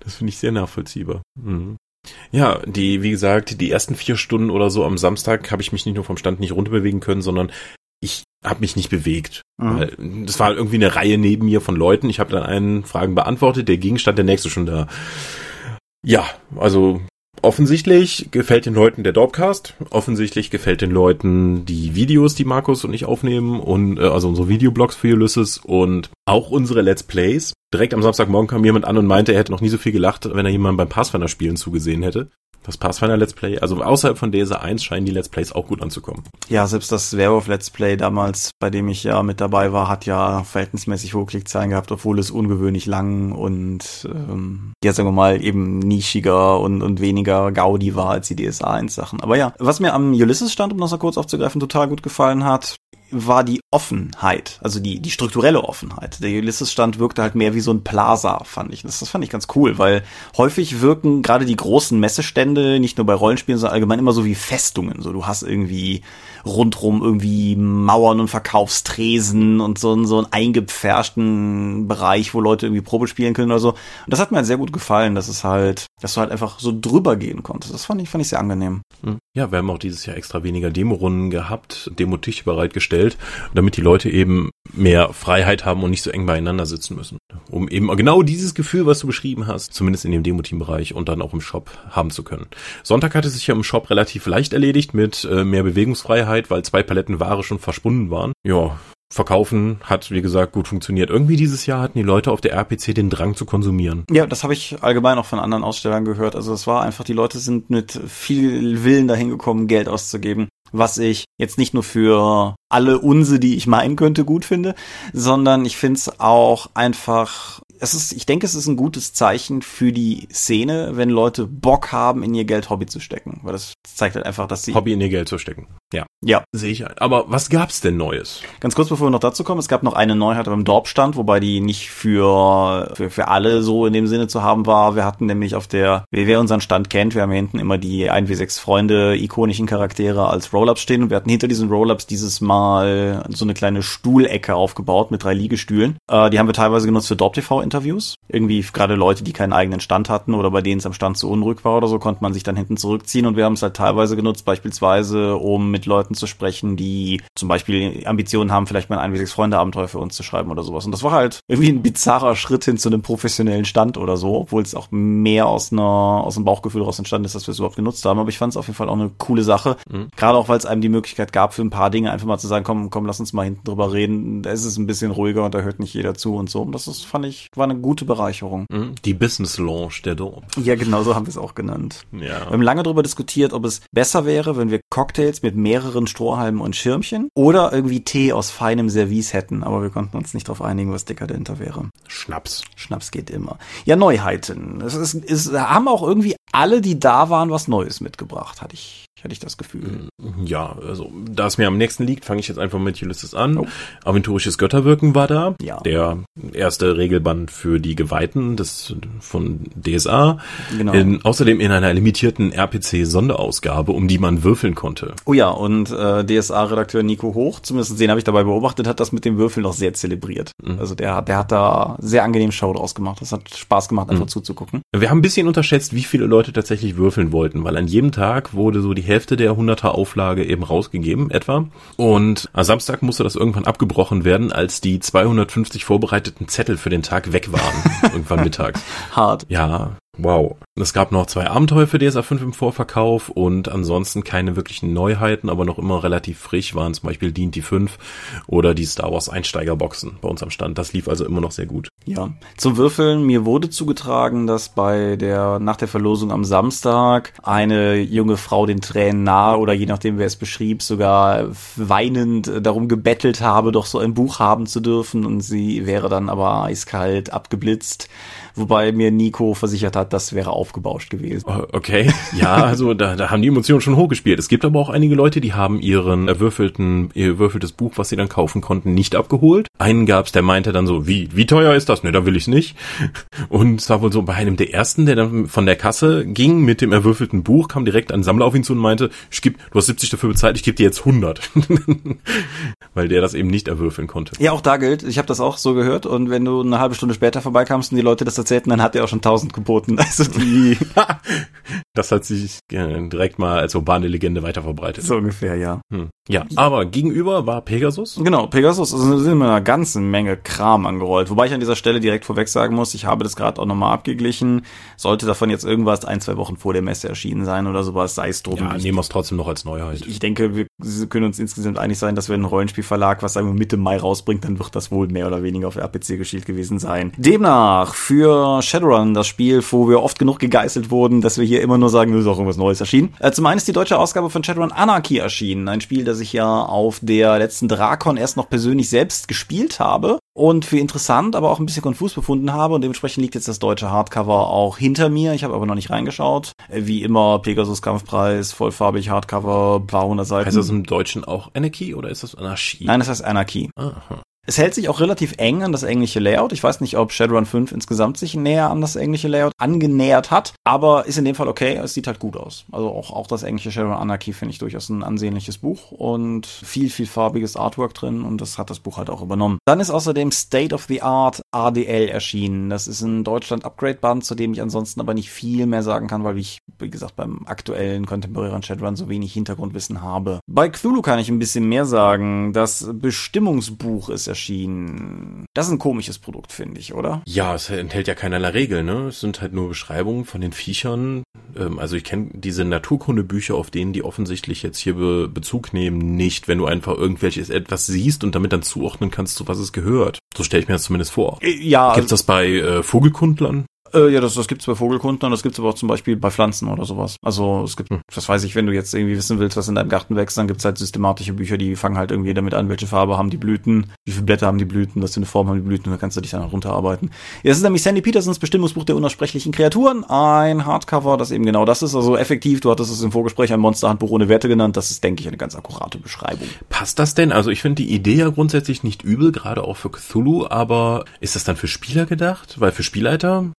Das finde ich sehr nachvollziehbar. Mhm. Ja, die, wie gesagt, die ersten vier Stunden oder so am Samstag habe ich mich nicht nur vom Stand nicht runterbewegen können, sondern ich habe mich nicht bewegt. Mhm. Das war irgendwie eine Reihe neben mir von Leuten. Ich habe dann einen Fragen beantwortet, der Gegenstand, der nächste schon da. Ja, also offensichtlich gefällt den Leuten der Dorpcast. Offensichtlich gefällt den Leuten die Videos, die Markus und ich aufnehmen und äh, also unsere Videoblogs für Ulysses und auch unsere Let's Plays. Direkt am Samstagmorgen kam jemand an und meinte, er hätte noch nie so viel gelacht, wenn er jemandem beim Pathfinder spielen zugesehen hätte das Pathfinder Let's Play, also außerhalb von DSA 1 scheinen die Let's Plays auch gut anzukommen. Ja, selbst das Werewolf Let's Play damals, bei dem ich ja mit dabei war, hat ja verhältnismäßig hohe Klickzahlen gehabt, obwohl es ungewöhnlich lang und ähm, ja, sagen wir mal, eben nischiger und, und weniger Gaudi war als die DSA 1 Sachen. Aber ja, was mir am Ulysses stand, um das noch kurz aufzugreifen, total gut gefallen hat, war die Offenheit, also die, die strukturelle Offenheit. Der Ulysses-Stand wirkte halt mehr wie so ein Plaza, fand ich. Das, das fand ich ganz cool, weil häufig wirken gerade die großen Messestände, nicht nur bei Rollenspielen, sondern allgemein immer so wie Festungen. So, du hast irgendwie rundrum irgendwie Mauern und Verkaufstresen und so, so einen eingepferchten Bereich, wo Leute irgendwie Probe spielen können oder so. Und das hat mir halt sehr gut gefallen, dass es halt, dass du halt einfach so drüber gehen konntest. Das fand ich, fand ich sehr angenehm. Hm. Ja, wir haben auch dieses Jahr extra weniger Demorunden gehabt, Demotische bereitgestellt, damit die Leute eben mehr Freiheit haben und nicht so eng beieinander sitzen müssen. Um eben genau dieses Gefühl, was du beschrieben hast, zumindest in dem Demo-Team-Bereich und dann auch im Shop haben zu können. Sonntag hat es sich ja im Shop relativ leicht erledigt mit äh, mehr Bewegungsfreiheit, weil zwei Paletten Ware schon verschwunden waren. Ja, Verkaufen hat, wie gesagt, gut funktioniert. Irgendwie dieses Jahr hatten die Leute auf der RPC den Drang zu konsumieren. Ja, das habe ich allgemein auch von anderen Ausstellern gehört. Also es war einfach, die Leute sind mit viel Willen dahin gekommen, Geld auszugeben was ich jetzt nicht nur für alle Unse, die ich meinen könnte, gut finde, sondern ich finde es auch einfach es ist, ich denke, es ist ein gutes Zeichen für die Szene, wenn Leute Bock haben, in ihr Geld Hobby zu stecken. Weil das zeigt halt einfach, dass sie. Hobby in ihr Geld zu stecken. Ja. Ja. Sehe ich halt. Aber was gab's denn Neues? Ganz kurz, bevor wir noch dazu kommen, es gab noch eine Neuheit beim Dorpstand, wobei die nicht für, für, für alle so in dem Sinne zu haben war. Wir hatten nämlich auf der, wer unseren Stand kennt, wir haben hier hinten immer die 1w6 Freunde, ikonischen Charaktere als Roll-Ups stehen und wir hatten hinter diesen Roll-Ups dieses Mal so eine kleine Stuhlecke aufgebaut mit drei Liegestühlen. Äh, die haben wir teilweise genutzt für Dorp-TV Interviews. Irgendwie gerade Leute, die keinen eigenen Stand hatten oder bei denen es am Stand zu unruhig war oder so, konnte man sich dann hinten zurückziehen und wir haben es halt teilweise genutzt, beispielsweise, um mit Leuten zu sprechen, die zum Beispiel Ambitionen haben, vielleicht mal ein 1 Freunde Abenteuer für uns zu schreiben oder sowas. Und das war halt irgendwie ein bizarrer Schritt hin zu einem professionellen Stand oder so, obwohl es auch mehr aus einer, aus dem Bauchgefühl raus entstanden ist, dass wir es überhaupt genutzt haben. Aber ich fand es auf jeden Fall auch eine coole Sache. Mhm. Gerade auch, weil es einem die Möglichkeit gab, für ein paar Dinge einfach mal zu sagen, komm, komm, lass uns mal hinten drüber reden. Da ist es ein bisschen ruhiger und da hört nicht jeder zu und so. Und das ist, fand ich, war eine gute Bereicherung. Mhm. Die Business Launch der Dorp. Ja, genau so haben wir es auch genannt. Ja. Wir haben lange darüber diskutiert, ob es besser wäre, wenn wir Cocktails mit mehreren Strohhalmen und Schirmchen oder irgendwie Tee aus feinem Service hätten, aber wir konnten uns nicht darauf einigen, was dekadenter wäre. Schnaps. Schnaps geht immer. Ja, Neuheiten. Es, ist, es haben auch irgendwie alle, die da waren, was Neues mitgebracht, hatte ich hatte ich das Gefühl. Ja, also da es mir am nächsten liegt, fange ich jetzt einfach mit Ulysses an. Oh. Aventurisches Götterwirken war da. Ja. Der erste Regelband für die Geweihten des, von DSA. Genau. In, außerdem in einer limitierten RPC-Sonderausgabe, um die man würfeln konnte. Oh ja, und äh, DSA-Redakteur Nico Hoch, zumindest den habe ich dabei beobachtet, hat das mit dem Würfeln noch sehr zelebriert. Mhm. Also der, der hat da sehr angenehm Show draus gemacht. Das hat Spaß gemacht, einfach mhm. zuzugucken. Wir haben ein bisschen unterschätzt, wie viele Leute tatsächlich würfeln wollten, weil an jedem Tag wurde so die Hälfte der 100er Auflage eben rausgegeben, etwa. Und am Samstag musste das irgendwann abgebrochen werden, als die 250 vorbereiteten Zettel für den Tag weg waren. *laughs* irgendwann mittags. Hart. Ja, Wow. Es gab noch zwei Abenteuer für DSA 5 im Vorverkauf und ansonsten keine wirklichen Neuheiten, aber noch immer relativ frisch waren zum Beispiel D&D 5 oder die Star Wars Einsteigerboxen bei uns am Stand. Das lief also immer noch sehr gut. Ja. Zum Würfeln, mir wurde zugetragen, dass bei der, nach der Verlosung am Samstag eine junge Frau den Tränen nahe oder je nachdem wer es beschrieb, sogar weinend darum gebettelt habe, doch so ein Buch haben zu dürfen und sie wäre dann aber eiskalt abgeblitzt wobei mir Nico versichert hat, das wäre aufgebauscht gewesen. Oh, okay, ja, also da, da haben die Emotionen schon hochgespielt. Es gibt aber auch einige Leute, die haben ihren erwürfelten, ihr erwürfeltes Buch, was sie dann kaufen konnten, nicht abgeholt. Einen gab's, der meinte dann so, wie, wie teuer ist das? Ne, da will ich's nicht. Und es war wohl so bei einem der ersten, der dann von der Kasse ging mit dem erwürfelten Buch, kam direkt ein Sammler auf ihn zu und meinte, ich geb, du hast 70 dafür bezahlt, ich gebe dir jetzt 100. *laughs* Weil der das eben nicht erwürfeln konnte. Ja, auch da gilt, ich habe das auch so gehört und wenn du eine halbe Stunde später vorbeikamst und die Leute das erzählten, dann hat er auch schon tausend geboten. *laughs* Also die die *laughs* das hat sich äh, direkt mal als urbane Legende weiter verbreitet. So ungefähr, ja. Hm. Ja, aber gegenüber war Pegasus. Genau, Pegasus also sind mir eine ganze Menge Kram angerollt. Wobei ich an dieser Stelle direkt vorweg sagen muss, ich habe das gerade auch nochmal abgeglichen. Sollte davon jetzt irgendwas ein, zwei Wochen vor der Messe erschienen sein oder sowas, sei es drum. Ja, nehmen wir es trotzdem noch als Neuheit. Ich, ich denke, wir können uns insgesamt einig sein, dass wenn ein Rollenspielverlag was sagen wir Mitte Mai rausbringt, dann wird das wohl mehr oder weniger auf RPC geschielt gewesen sein. Demnach für Shadowrun, das Spiel, wo wir oft genug gegeißelt wurden, dass wir hier immer nur sagen, es ist auch irgendwas Neues erschienen. Äh, zum einen ist die deutsche Ausgabe von Shadowrun Anarchy erschienen. Ein Spiel, das ich ja auf der letzten Drakon erst noch persönlich selbst gespielt habe und für interessant, aber auch ein bisschen konfus befunden habe und dementsprechend liegt jetzt das deutsche Hardcover auch hinter mir. Ich habe aber noch nicht reingeschaut. Äh, wie immer Pegasus Kampfpreis, vollfarbig Hardcover, paar hundert Seiten. Heißt das im Deutschen auch Anarchy oder ist das Anarchie? Nein, das heißt Anarchy. Aha. Es hält sich auch relativ eng an das englische Layout. Ich weiß nicht, ob Shadowrun 5 insgesamt sich näher an das englische Layout angenähert hat, aber ist in dem Fall okay. Es sieht halt gut aus. Also auch, auch das englische Shadowrun Anarchy finde ich durchaus ein ansehnliches Buch und viel, viel farbiges Artwork drin und das hat das Buch halt auch übernommen. Dann ist außerdem State of the Art ADL erschienen. Das ist ein Deutschland Upgrade Band, zu dem ich ansonsten aber nicht viel mehr sagen kann, weil ich, wie gesagt, beim aktuellen kontemporären Shadowrun so wenig Hintergrundwissen habe. Bei Cthulhu kann ich ein bisschen mehr sagen. Das Bestimmungsbuch ist erschienen. Das ist ein komisches Produkt, finde ich, oder? Ja, es enthält ja keinerlei Regeln, ne? Es sind halt nur Beschreibungen von den Viechern. Ähm, also ich kenne diese Naturkundebücher, auf denen die offensichtlich jetzt hier Be Bezug nehmen, nicht, wenn du einfach irgendwelches etwas siehst und damit dann zuordnen kannst, zu was es gehört. So stelle ich mir das zumindest vor. Ja. Gibt's das bei äh, Vogelkundlern? Äh, ja, das, das gibt's bei Vogelkundlern, das gibt's aber auch zum Beispiel bei Pflanzen oder sowas. Also es gibt, hm. was weiß ich, wenn du jetzt irgendwie wissen willst, was in deinem Garten wächst, dann gibt's halt systematische Bücher, die fangen halt irgendwie damit an, welche Farbe haben die Blüten, wie viele Blätter haben die Blüten, was für eine Form haben die Blüten, und dann kannst du dich dann runterarbeiten. Ja, das ist nämlich Sandy Petersons Bestimmungsbuch der unaussprechlichen Kreaturen, ein Hardcover, das eben genau das ist. Also effektiv, du hattest es im Vorgespräch ein Monsterhandbuch ohne Werte genannt, das ist, denke ich, eine ganz akkurate Beschreibung. Passt das denn? Also ich finde die Idee ja grundsätzlich nicht übel, gerade auch für Cthulhu, aber ist das dann für Spieler gedacht? Weil für Spielleiter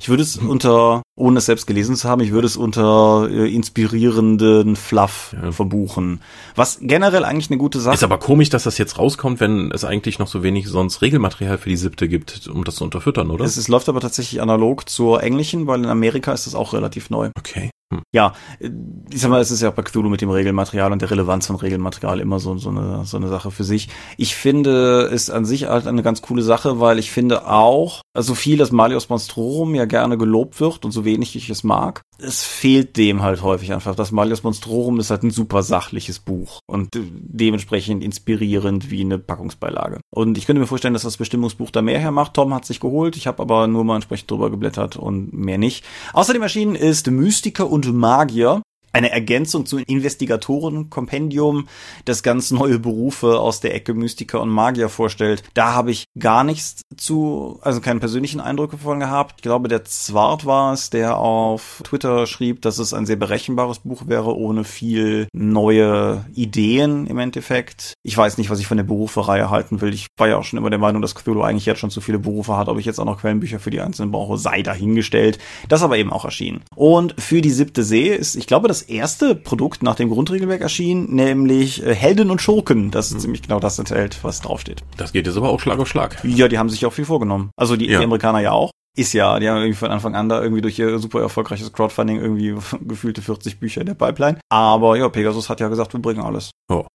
ich würde es unter, ohne es selbst gelesen zu haben, ich würde es unter äh, inspirierenden Fluff ja. verbuchen. Was generell eigentlich eine gute Sache ist. aber komisch, dass das jetzt rauskommt, wenn es eigentlich noch so wenig sonst Regelmaterial für die siebte gibt, um das zu unterfüttern, oder? Es, es läuft aber tatsächlich analog zur englischen, weil in Amerika ist das auch relativ neu. Okay. Hm. Ja, ich sag mal, es ist ja auch bei Cthulhu mit dem Regelmaterial und der Relevanz von Regelmaterial immer so, so, eine, so eine Sache für sich. Ich finde es an sich halt eine ganz coole Sache, weil ich finde auch, so viel das Malios Monstrorum ja gerne gelobt wird und so wenig ich es mag, es fehlt dem halt häufig einfach. Das Malios Monstrorum ist halt ein super sachliches Buch und dementsprechend inspirierend wie eine Packungsbeilage. Und ich könnte mir vorstellen, dass das Bestimmungsbuch da mehr hermacht. Tom hat sich geholt, ich habe aber nur mal entsprechend drüber geblättert und mehr nicht. Außerdem erschienen ist Mystiker und und Magier eine Ergänzung zu Investigatoren-Kompendium, das ganz neue Berufe aus der Ecke Mystiker und Magier vorstellt. Da habe ich gar nichts zu, also keine persönlichen Eindrücke von gehabt. Ich glaube, der Zwart war es, der auf Twitter schrieb, dass es ein sehr berechenbares Buch wäre, ohne viel neue Ideen im Endeffekt. Ich weiß nicht, was ich von der Berufereihe halten will. Ich war ja auch schon immer der Meinung, dass Cthulhu eigentlich jetzt schon zu viele Berufe hat. Ob ich jetzt auch noch Quellenbücher für die einzelnen brauche, sei dahingestellt. Das aber eben auch erschienen. Und für die siebte See ist, ich glaube, das das erste Produkt nach dem Grundregelwerk erschien, nämlich äh, Helden und Schurken. Das ist mhm. ziemlich genau das enthält, was draufsteht. Das geht jetzt aber auch Schlag auf Schlag. Ja, die haben sich auch viel vorgenommen. Also die, ja. die Amerikaner ja auch. Ist ja, die haben irgendwie von Anfang an da irgendwie durch ihr super erfolgreiches Crowdfunding irgendwie *laughs* gefühlte 40 Bücher in der Pipeline. Aber ja, Pegasus hat ja gesagt, wir bringen alles. Oh.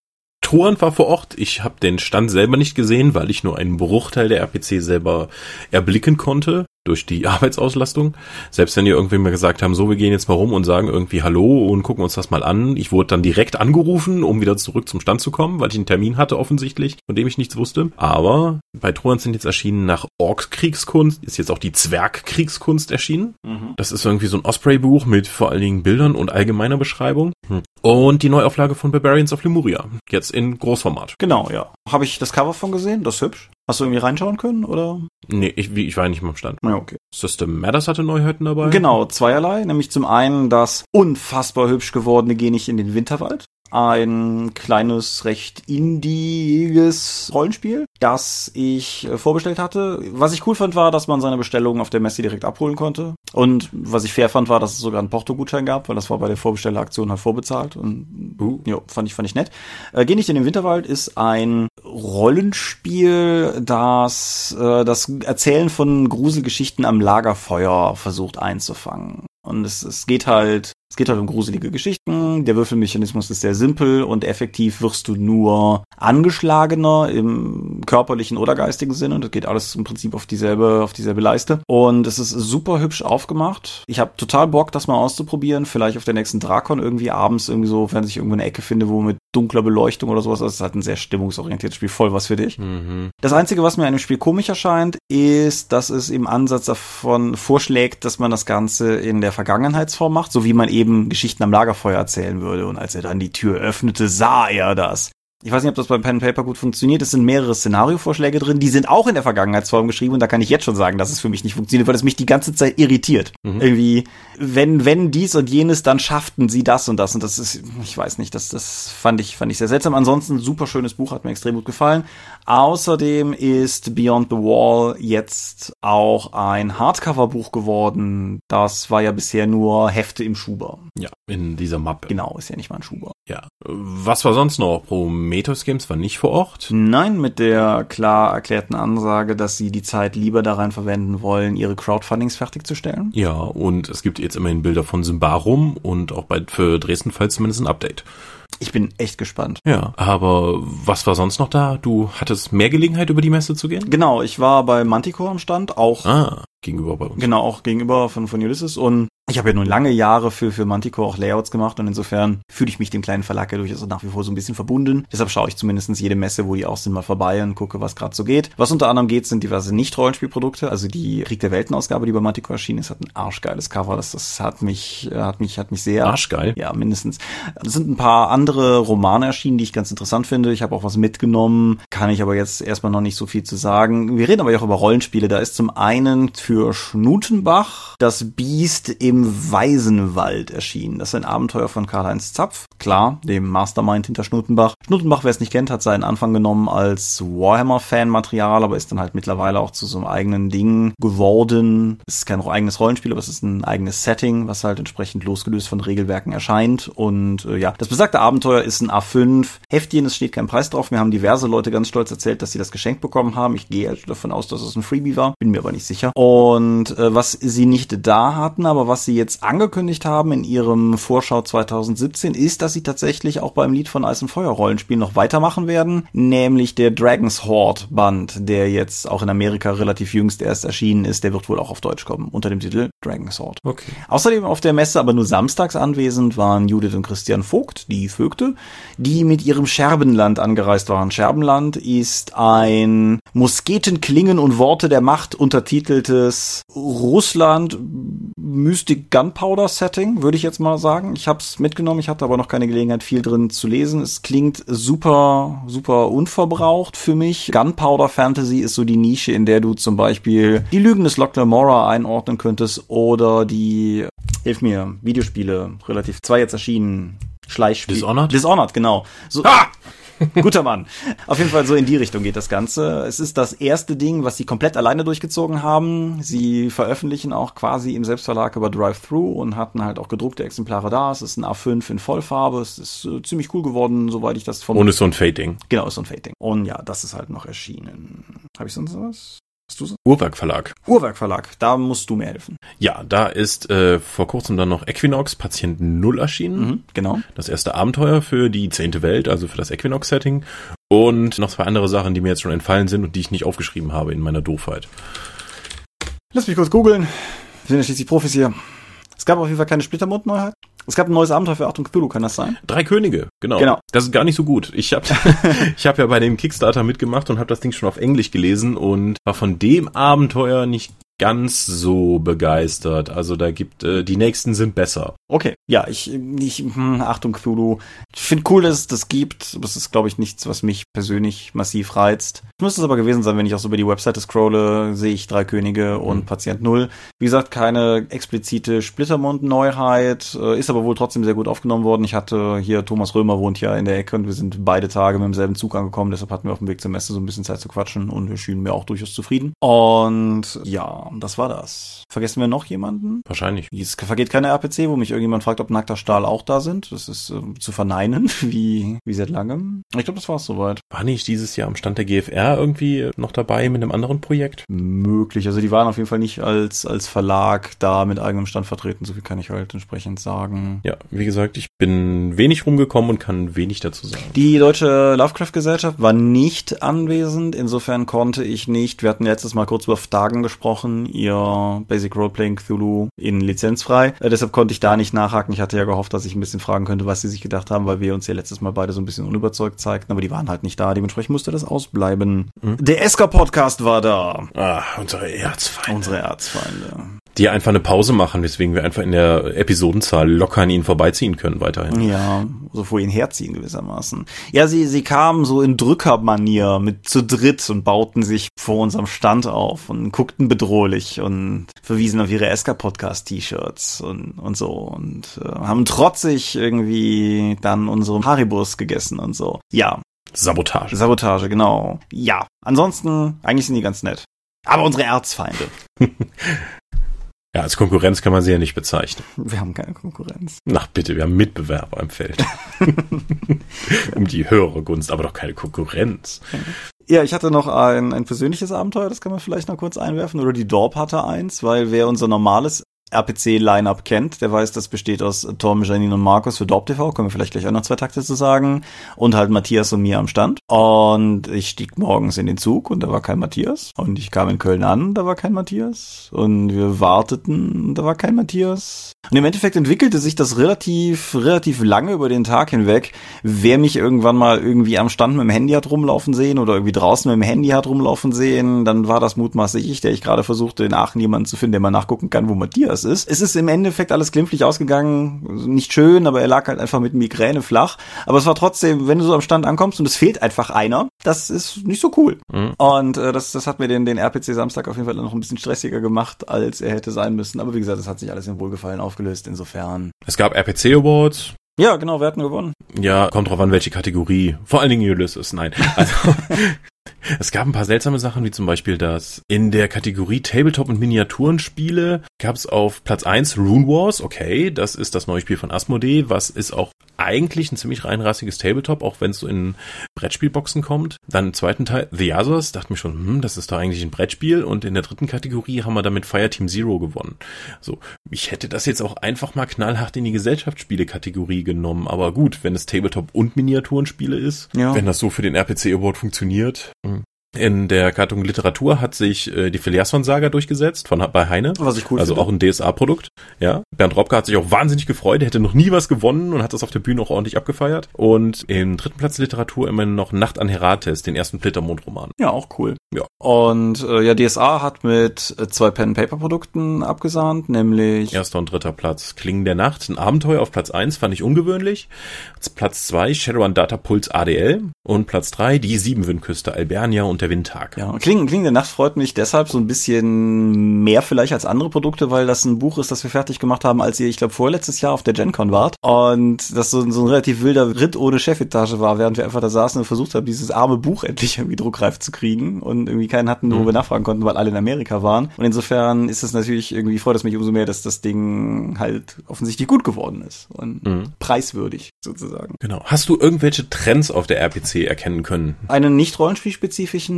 Toren war vor Ort. Ich habe den Stand selber nicht gesehen, weil ich nur einen Bruchteil der RPC selber erblicken konnte durch die *laughs* Arbeitsauslastung. Selbst wenn die irgendwie mal gesagt haben, so, wir gehen jetzt mal rum und sagen irgendwie Hallo und gucken uns das mal an. Ich wurde dann direkt angerufen, um wieder zurück zum Stand zu kommen, weil ich einen Termin hatte offensichtlich, von dem ich nichts wusste. Aber bei Trojan sind jetzt erschienen nach Orks-Kriegskunst, ist jetzt auch die Zwerg-Kriegskunst erschienen. Mhm. Das ist irgendwie so ein Osprey-Buch mit vor allen Dingen Bildern und allgemeiner Beschreibung. Mhm. Und die Neuauflage von Barbarians of Lemuria. Jetzt in Großformat. Genau, ja. Habe ich das Cover von gesehen? Das ist hübsch. Hast du irgendwie reinschauen können, oder? Nee, ich, ich war ja nicht mehr am Stand. Ja, okay. System Matters hatte Neuheiten dabei. Genau, zweierlei. Nämlich zum einen das unfassbar hübsch gewordene Geh nicht in den Winterwald ein kleines, recht indiges Rollenspiel, das ich äh, vorbestellt hatte. Was ich cool fand, war, dass man seine Bestellung auf der Messe direkt abholen konnte. Und was ich fair fand, war, dass es sogar einen Porto-Gutschein gab, weil das war bei der Vorbestelleraktion halt vorbezahlt. Und uh. ja, fand ich, fand ich nett. Äh, Geh nicht in den Winterwald ist ein Rollenspiel, das äh, das Erzählen von Gruselgeschichten am Lagerfeuer versucht einzufangen. Und es, es geht halt, es geht halt um gruselige Geschichten sagen, der Würfelmechanismus ist sehr simpel und effektiv wirst du nur angeschlagener im körperlichen oder geistigen Sinne. Und das geht alles im Prinzip auf dieselbe, auf dieselbe Leiste. Und es ist super hübsch aufgemacht. Ich habe total Bock, das mal auszuprobieren. Vielleicht auf der nächsten Drakon irgendwie abends irgendwie so, wenn ich irgendwo eine Ecke finde, wo mit dunkler Beleuchtung oder sowas. Das ist halt ein sehr stimmungsorientiertes Spiel, voll was für dich. Mhm. Das Einzige, was mir an dem Spiel komisch erscheint, ist, dass es im Ansatz davon vorschlägt, dass man das Ganze in der Vergangenheitsform macht, so wie man eben Geschichten am Lagerfeuer erzählen würde. Und als er dann die Tür öffnete, sah er das. Ich weiß nicht, ob das beim Pen Paper gut funktioniert. Es sind mehrere Szenariovorschläge drin, die sind auch in der Vergangenheitsform geschrieben und da kann ich jetzt schon sagen, dass es für mich nicht funktioniert, weil es mich die ganze Zeit irritiert. Mhm. Irgendwie, wenn, wenn dies und jenes, dann schafften sie das und das und das ist, ich weiß nicht, das, das fand ich, fand ich sehr seltsam. Ansonsten super schönes Buch, hat mir extrem gut gefallen. Außerdem ist Beyond the Wall jetzt auch ein Hardcover-Buch geworden. Das war ja bisher nur Hefte im Schuber. Ja, in dieser Mappe. Genau, ist ja nicht mal ein Schuber. Ja. Was war sonst noch? Prometheus Games war nicht vor Ort? Nein, mit der klar erklärten Ansage, dass sie die Zeit lieber daran verwenden wollen, ihre Crowdfundings fertigzustellen. Ja, und es gibt jetzt immerhin Bilder von Symbarum und auch bei, für Dresden falls zumindest ein Update. Ich bin echt gespannt. Ja, aber was war sonst noch da? Du hattest mehr Gelegenheit, über die Messe zu gehen? Genau, ich war bei Manticore am Stand, auch. Ah, gegenüber bei uns. Genau, auch gegenüber von, von Ulysses und ich habe ja nun lange Jahre für, für Manticore auch Layouts gemacht und insofern fühle ich mich dem kleinen Verlag ja durchaus nach wie vor so ein bisschen verbunden. Deshalb schaue ich zumindest jede Messe, wo die auch sind, mal vorbei und gucke, was gerade so geht. Was unter anderem geht, sind diverse Nicht-Rollenspielprodukte. Also die Krieg der Welten-Ausgabe, die bei Manticore erschienen ist, hat ein arschgeiles Cover. Das, das hat mich, hat mich, hat mich sehr. Arschgeil? Ja, mindestens. Es sind ein paar andere Romane erschienen, die ich ganz interessant finde. Ich habe auch was mitgenommen, kann ich aber jetzt erstmal noch nicht so viel zu sagen. Wir reden aber auch über Rollenspiele. Da ist zum einen für Schnutenbach das Biest im Weisen Wald erschienen. Das ist ein Abenteuer von Karl-Heinz Zapf, klar, dem Mastermind hinter Schnutenbach. Schnutenbach, wer es nicht kennt, hat seinen Anfang genommen als Warhammer-Fan-Material, aber ist dann halt mittlerweile auch zu so einem eigenen Ding geworden. Es ist kein eigenes Rollenspiel, aber es ist ein eigenes Setting, was halt entsprechend losgelöst von Regelwerken erscheint. Und äh, ja, das besagte Abenteuer ist ein A5 Heftchen, es steht kein Preis drauf. Mir haben diverse Leute ganz stolz erzählt, dass sie das geschenkt bekommen haben. Ich gehe also davon aus, dass es ein Freebie war, bin mir aber nicht sicher. Und äh, was sie nicht da hatten, aber was sie jetzt angekündigt angekündigt haben in ihrem Vorschau 2017, ist, dass sie tatsächlich auch beim Lied von Eis und Feuer Rollenspiel noch weitermachen werden, nämlich der Dragon's Horde Band, der jetzt auch in Amerika relativ jüngst erst erschienen ist, der wird wohl auch auf Deutsch kommen, unter dem Titel Dragon's Horde. Okay. Außerdem auf der Messe, aber nur samstags anwesend, waren Judith und Christian Vogt, die Vögte, die mit ihrem Scherbenland angereist waren. Scherbenland ist ein Musketen, Klingen und Worte der Macht untertiteltes Russland Mystic Gunpowder Setting, würde ich jetzt mal sagen. Ich habe es mitgenommen, ich hatte aber noch keine Gelegenheit, viel drin zu lesen. Es klingt super, super unverbraucht für mich. Gunpowder Fantasy ist so die Nische, in der du zum Beispiel die Lügen des Locke Lamora einordnen könntest oder die, hilf mir, Videospiele, relativ zwei jetzt erschienen. Schleichspiel. Dishonored? Dishonored, genau. So, ah! *laughs* Guter Mann. Auf jeden Fall so in die Richtung geht das Ganze. Es ist das erste Ding, was sie komplett alleine durchgezogen haben. Sie veröffentlichen auch quasi im Selbstverlag über Drive-Thru und hatten halt auch gedruckte Exemplare da. Es ist ein A5 in Vollfarbe. Es ist äh, ziemlich cool geworden, soweit ich das vom... Und ist so ein Fading. Genau, ist so ein Fading. Und ja, das ist halt noch erschienen. Habe ich sonst was? Hast du so? Uhrwerk Verlag. Uhrwerk Verlag, da musst du mir helfen. Ja, da ist äh, vor kurzem dann noch Equinox Patient Null erschienen. Mhm, genau. Das erste Abenteuer für die zehnte Welt, also für das Equinox-Setting. Und noch zwei andere Sachen, die mir jetzt schon entfallen sind und die ich nicht aufgeschrieben habe in meiner Doofheit. Lass mich kurz googeln. Wir sind ja schließlich Profis hier. Es gab auf jeden Fall keine Splittermund-Neuheit. Es gab ein neues Abenteuer für Achtung Cthulhu, kann das sein? Drei Könige, genau. Genau. Das ist gar nicht so gut. Ich habe *laughs* *laughs* ich hab ja bei dem Kickstarter mitgemacht und habe das Ding schon auf Englisch gelesen und war von dem Abenteuer nicht ganz so begeistert. Also da gibt äh, die nächsten sind besser. Okay, ja, ich, ich hm, Achtung Cthulhu. Ich finde cool, dass es das gibt. Das ist, glaube ich, nichts, was mich persönlich massiv reizt. Müsste es aber gewesen sein, wenn ich auch so über die Webseite scrolle, sehe ich drei Könige und mhm. Patient Null. Wie gesagt, keine explizite Splittermund-Neuheit, äh, ist aber wohl trotzdem sehr gut aufgenommen worden. Ich hatte hier Thomas Römer wohnt ja in der Ecke und wir sind beide Tage mit demselben Zug angekommen. Deshalb hatten wir auf dem Weg zur Messe so ein bisschen Zeit zu quatschen und wir schienen mir auch durchaus zufrieden. Und ja, Ja, das war das. Vergessen wir noch jemanden? Wahrscheinlich. Es vergeht keine RPC, wo mich irgendjemand fragt, ob Nackter Stahl auch da sind. Das ist äh, zu verneinen, *laughs* wie, wie seit langem. Ich glaube, das war's soweit. War nicht dieses Jahr am Stand der GFR irgendwie noch dabei mit einem anderen Projekt? Möglich. Also die waren auf jeden Fall nicht als, als Verlag da mit eigenem Stand vertreten. So viel kann ich halt entsprechend sagen. Ja, wie gesagt, ich bin wenig rumgekommen und kann wenig dazu sagen. Die Deutsche Lovecraft-Gesellschaft war nicht anwesend. Insofern konnte ich nicht, wir hatten letztes Mal kurz über Dagen gesprochen, ihr Basic Roleplaying Cthulhu in lizenzfrei. Äh, deshalb konnte ich da nicht nachhaken. Ich hatte ja gehofft, dass ich ein bisschen fragen könnte, was sie sich gedacht haben, weil wir uns ja letztes Mal beide so ein bisschen unüberzeugt zeigten, aber die waren halt nicht da. Dementsprechend musste das ausbleiben. Mhm. Der Esker-Podcast war da. Ah, unsere Erzfeinde. Unsere Erzfeinde die einfach eine Pause machen, weswegen wir einfach in der Episodenzahl locker an ihnen vorbeiziehen können weiterhin. Ja, so vor ihnen herziehen gewissermaßen. Ja, sie, sie kamen so in Drückermanier mit zu dritt und bauten sich vor unserem Stand auf und guckten bedrohlich und verwiesen auf ihre Eska-Podcast-T-Shirts und, und so und äh, haben trotzig irgendwie dann unsere Haribus gegessen und so. Ja. Sabotage. Sabotage, genau. Ja. Ansonsten, eigentlich sind die ganz nett. Aber unsere Erzfeinde. *laughs* Ja, als Konkurrenz kann man sie ja nicht bezeichnen. Wir haben keine Konkurrenz. Ach bitte, wir haben Mitbewerber im Feld. *laughs* um die höhere Gunst, aber doch keine Konkurrenz. Ja, ich hatte noch ein, ein persönliches Abenteuer, das kann man vielleicht noch kurz einwerfen. Oder die Dorp hatte eins, weil wer unser normales RPC-Line-Up kennt, der weiß, das besteht aus Tom, Janine und Markus für Dorp können wir vielleicht gleich auch noch zwei Takte zu sagen, und halt Matthias und mir am Stand. Und ich stieg morgens in den Zug und da war kein Matthias. Und ich kam in Köln an, da war kein Matthias. Und wir warteten, da war kein Matthias. Und im Endeffekt entwickelte sich das relativ, relativ lange über den Tag hinweg. Wer mich irgendwann mal irgendwie am Stand mit dem Handy hat rumlaufen sehen oder irgendwie draußen mit dem Handy hat rumlaufen sehen, dann war das mutmaßlich ich, der ich gerade versuchte, in Aachen jemanden zu finden, der mal nachgucken kann, wo Matthias ist. Es ist im Endeffekt alles glimpflich ausgegangen. Nicht schön, aber er lag halt einfach mit Migräne flach. Aber es war trotzdem, wenn du so am Stand ankommst und es fehlt einfach einer, das ist nicht so cool. Mhm. Und äh, das, das hat mir den, den RPC Samstag auf jeden Fall noch ein bisschen stressiger gemacht, als er hätte sein müssen. Aber wie gesagt, das hat sich alles in Wohlgefallen aufgelöst, insofern. Es gab RPC Awards. Ja, genau, wir hatten gewonnen. Ja, kommt drauf an, welche Kategorie. Vor allen Dingen Ulysses, nein. Also, *laughs* es gab ein paar seltsame Sachen, wie zum Beispiel das in der Kategorie Tabletop und Miniaturenspiele gab es auf Platz eins Rune Wars, okay, das ist das neue Spiel von Asmodee, was ist auch eigentlich ein ziemlich reinrassiges Tabletop, auch wenn es so in Brettspielboxen kommt. Dann im zweiten Teil The Others, dachte mir schon, hm, das ist doch eigentlich ein Brettspiel und in der dritten Kategorie haben wir damit Fireteam Zero gewonnen. So, ich hätte das jetzt auch einfach mal knallhart in die Gesellschaftsspiele-Kategorie genommen, aber gut, wenn es Tabletop und Miniaturenspiele ist, ja. wenn das so für den RPC Award funktioniert, hm. In der Gattung Literatur hat sich äh, die Filiasson-Saga durchgesetzt von bei Heine. Was ich cool Also finde. auch ein DSA-Produkt. Ja. Bernd Robke hat sich auch wahnsinnig gefreut. Er hätte noch nie was gewonnen und hat das auf der Bühne auch ordentlich abgefeiert. Und im dritten Platz Literatur immerhin noch Nacht an Herates, den ersten Flittermond-Roman. Ja, auch cool. Ja. Und äh, ja, DSA hat mit äh, zwei Pen-Paper-Produkten abgesahnt, nämlich erster und dritter Platz Klingen der Nacht, ein Abenteuer auf Platz eins fand ich ungewöhnlich. Platz zwei Shadowrun Data Pulse ADL und Platz drei die Siebenwindküste Albernia und der Windtag. Ja, Klingen, Klingen der Nacht freut mich deshalb so ein bisschen mehr vielleicht als andere Produkte, weil das ein Buch ist, das wir fertig gemacht haben, als ihr, ich glaube, vorletztes Jahr auf der GenCon wart. Und das so, so ein relativ wilder Ritt ohne Chefetage war, während wir einfach da saßen und versucht haben, dieses arme Buch endlich irgendwie druckreif zu kriegen und irgendwie keinen hatten, wo mhm. wir nachfragen konnten, weil alle in Amerika waren. Und insofern ist es natürlich irgendwie, freut es mich umso mehr, dass das Ding halt offensichtlich gut geworden ist und mhm. preiswürdig sozusagen. Genau. Hast du irgendwelche Trends auf der RPC erkennen können? Einen nicht rollenspielspezifischen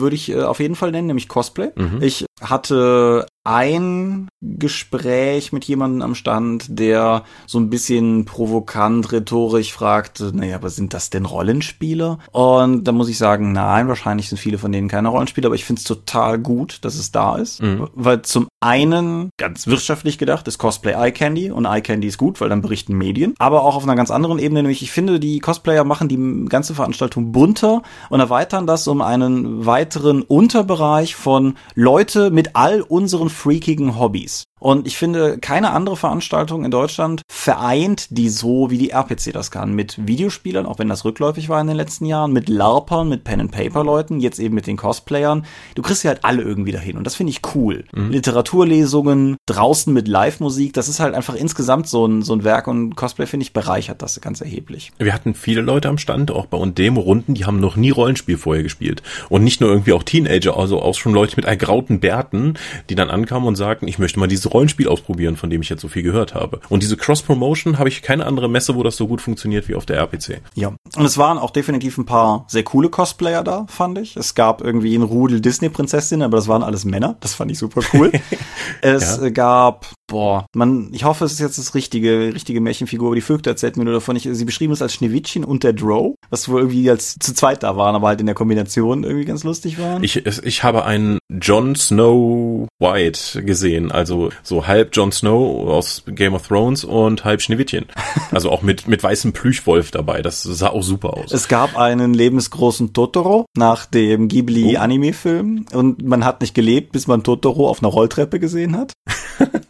würde ich äh, auf jeden Fall nennen, nämlich Cosplay. Mhm. Ich hatte ein Gespräch mit jemandem am Stand, der so ein bisschen provokant, rhetorisch fragte, naja, aber sind das denn Rollenspieler? Und da muss ich sagen, nein, wahrscheinlich sind viele von denen keine Rollenspieler, aber ich finde es total gut, dass es da ist. Mhm. Weil zum einen, ganz wirtschaftlich gedacht, ist Cosplay Eye Candy und Eye Candy ist gut, weil dann berichten Medien. Aber auch auf einer ganz anderen Ebene, nämlich ich finde, die Cosplayer machen die ganze Veranstaltung bunter und erweitern das um einen weiteren Unterbereich von Leute mit all unseren freakigen Hobbys. Und ich finde, keine andere Veranstaltung in Deutschland vereint die so, wie die RPC das kann. Mit Videospielern, auch wenn das rückläufig war in den letzten Jahren, mit LARPern, mit Pen-and-Paper-Leuten, jetzt eben mit den Cosplayern. Du kriegst sie halt alle irgendwie dahin und das finde ich cool. Mhm. Literaturlesungen, draußen mit Live-Musik, das ist halt einfach insgesamt so ein, so ein Werk und Cosplay, finde ich, bereichert das ganz erheblich. Wir hatten viele Leute am Stand, auch bei uns Demo-Runden, die haben noch nie Rollenspiel vorher gespielt. Und nicht nur irgendwie auch Teenager, also auch schon Leute mit ergrauten Bärten, die dann ankamen und sagten, ich möchte mal dieses Rollenspiel ausprobieren, von dem ich jetzt so viel gehört habe. Und diese Cross-Promotion habe ich keine andere Messe, wo das so gut funktioniert wie auf der RPC. Ja. Und es waren auch definitiv ein paar sehr coole Cosplayer da, fand ich. Es gab irgendwie ein Rudel Disney-Prinzessinnen, aber das waren alles Männer. Das fand ich super cool. *laughs* es ja. gab, boah, man, ich hoffe, es ist jetzt das richtige, richtige Märchenfigur, aber die Vögte erzählt mir nur davon. Ich, sie beschrieben es als Schneewittchen und der Drow, was wohl irgendwie als zu zweit da waren, aber halt in der Kombination irgendwie ganz lustig waren. Ich, ich habe einen Jon Snow White gesehen, also so halb Jon Snow aus Game of Thrones und halb Schneewittchen. *laughs* Also auch mit, mit weißem Plüschwolf dabei. Das sah auch super aus. Es gab einen lebensgroßen Totoro nach dem Ghibli oh. Und man hat nicht gelebt, bis man Totoro auf einer Rolltreppe gesehen hat. *laughs*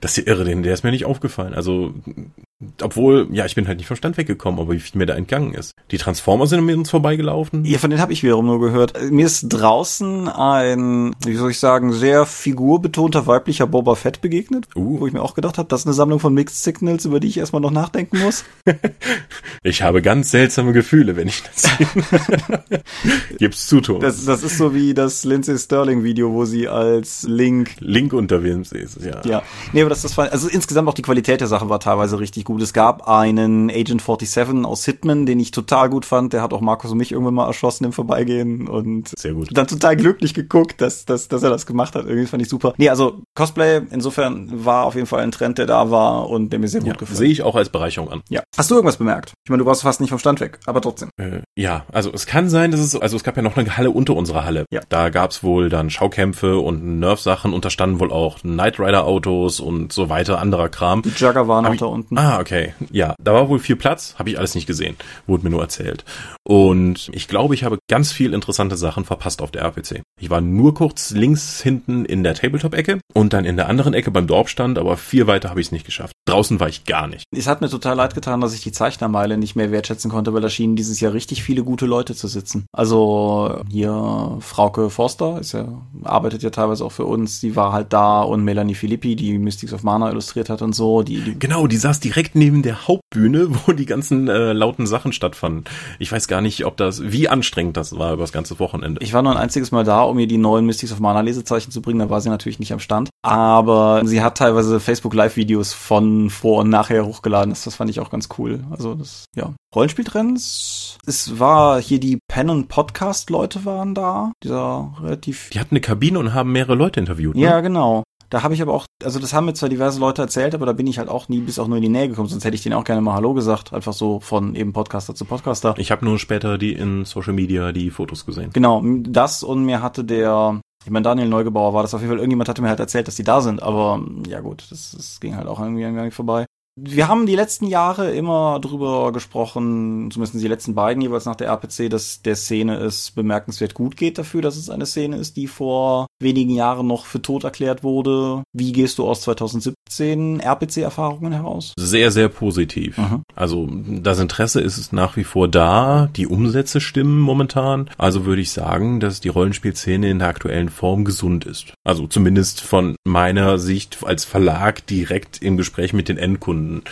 Das ist ja irre, der ist mir nicht aufgefallen. Also obwohl, ja, ich bin halt nicht vom Stand weggekommen, aber wie viel mir da entgangen ist. Die Transformer sind mir uns vorbeigelaufen. Ja, von denen habe ich wiederum nur gehört. Mir ist draußen ein, wie soll ich sagen, sehr figurbetonter weiblicher Boba Fett begegnet, uh. wo ich mir auch gedacht habe, das ist eine Sammlung von Mixed Signals, über die ich erstmal noch nachdenken muss. *laughs* ich habe ganz seltsame Gefühle, wenn ich das sehe. Gib's zu, Thomas. Das, das ist so wie das Lindsay Sterling Video, wo sie als Link Link unterwegs ist, ja. Ja. Nee, aber das, das war, also insgesamt auch die Qualität der Sache war teilweise richtig gut. Es gab einen Agent 47 aus Hitman, den ich total gut fand. Der hat auch Markus und mich irgendwann mal erschossen im Vorbeigehen und Sehr gut. dann total glücklich geguckt, dass, dass, dass er das gemacht hat. Irgendwie fand ich super. Nee, also Cosplay insofern war auf jeden Fall ein Trend, der da war und der mir sehr gut ja, gefällt. Sehe ich auch als Bereicherung an. Ja. Hast du irgendwas bemerkt? Ich meine, du warst fast nicht vom Stand weg, aber trotzdem. Äh, ja, also es kann sein, dass es, also es gab ja noch eine Halle unter unserer Halle. Ja. Da gab's wohl dann Schaukämpfe und Nerf-Sachen und da standen wohl auch Knight Rider Autos und so weiter, anderer Kram. Die Jugger waren noch da unten. Ah, okay. Ja, da war wohl viel Platz, habe ich alles nicht gesehen, wurde mir nur erzählt. Und ich glaube, ich habe ganz viel interessante Sachen verpasst auf der RPC. Ich war nur kurz links hinten in der Tabletop-Ecke und dann in der anderen Ecke beim Dorfstand, aber viel weiter habe ich es nicht geschafft. Draußen war ich gar nicht. Es hat mir total leid getan, dass ich die Zeichnermeile nicht mehr wertschätzen konnte, weil da schienen dieses Jahr richtig viele gute Leute zu sitzen. Also hier Frauke Forster ist ja, arbeitet ja teilweise auch für uns, die war halt da und Melanie Filippi, die Mystics of Mana illustriert hat und so. Die, die genau, die saß direkt neben der Hauptbühne, *laughs* wo die ganzen äh, lauten Sachen stattfanden. Ich weiß gar nicht, ob das, wie anstrengend das war über das ganze Wochenende. Ich war nur ein einziges Mal da, um ihr die neuen Mystics of Mana Lesezeichen zu bringen, da war sie natürlich nicht am Stand. Aber sie hat teilweise Facebook Live-Videos von vor und nachher hochgeladen. Das, das fand ich auch ganz cool. Also das, ja. Rollenspieltrends. Es war hier die Pen- und Podcast-Leute waren da. Dieser relativ. Die hatten eine Kabine und haben mehrere Leute interviewt. Ne? Ja, genau. Da habe ich aber auch, also das haben mir zwar diverse Leute erzählt, aber da bin ich halt auch nie bis auch nur in die Nähe gekommen, sonst hätte ich denen auch gerne mal Hallo gesagt, einfach so von eben Podcaster zu Podcaster. Ich habe nur später die in Social Media die Fotos gesehen. Genau, das und mir hatte der, ich meine Daniel Neugebauer war das auf jeden Fall, irgendjemand hatte mir halt erzählt, dass die da sind, aber ja gut, das, das ging halt auch irgendwie gar nicht vorbei wir haben die letzten Jahre immer drüber gesprochen, zumindest die letzten beiden jeweils nach der RPC, dass der Szene es bemerkenswert gut geht dafür, dass es eine Szene ist, die vor wenigen Jahren noch für tot erklärt wurde. Wie gehst du aus 2017 RPC-Erfahrungen heraus? Sehr, sehr positiv. Mhm. Also das Interesse ist nach wie vor da, die Umsätze stimmen momentan. Also würde ich sagen, dass die Rollenspielszene in der aktuellen Form gesund ist. Also zumindest von meiner Sicht als Verlag direkt im Gespräch mit den Endkunden.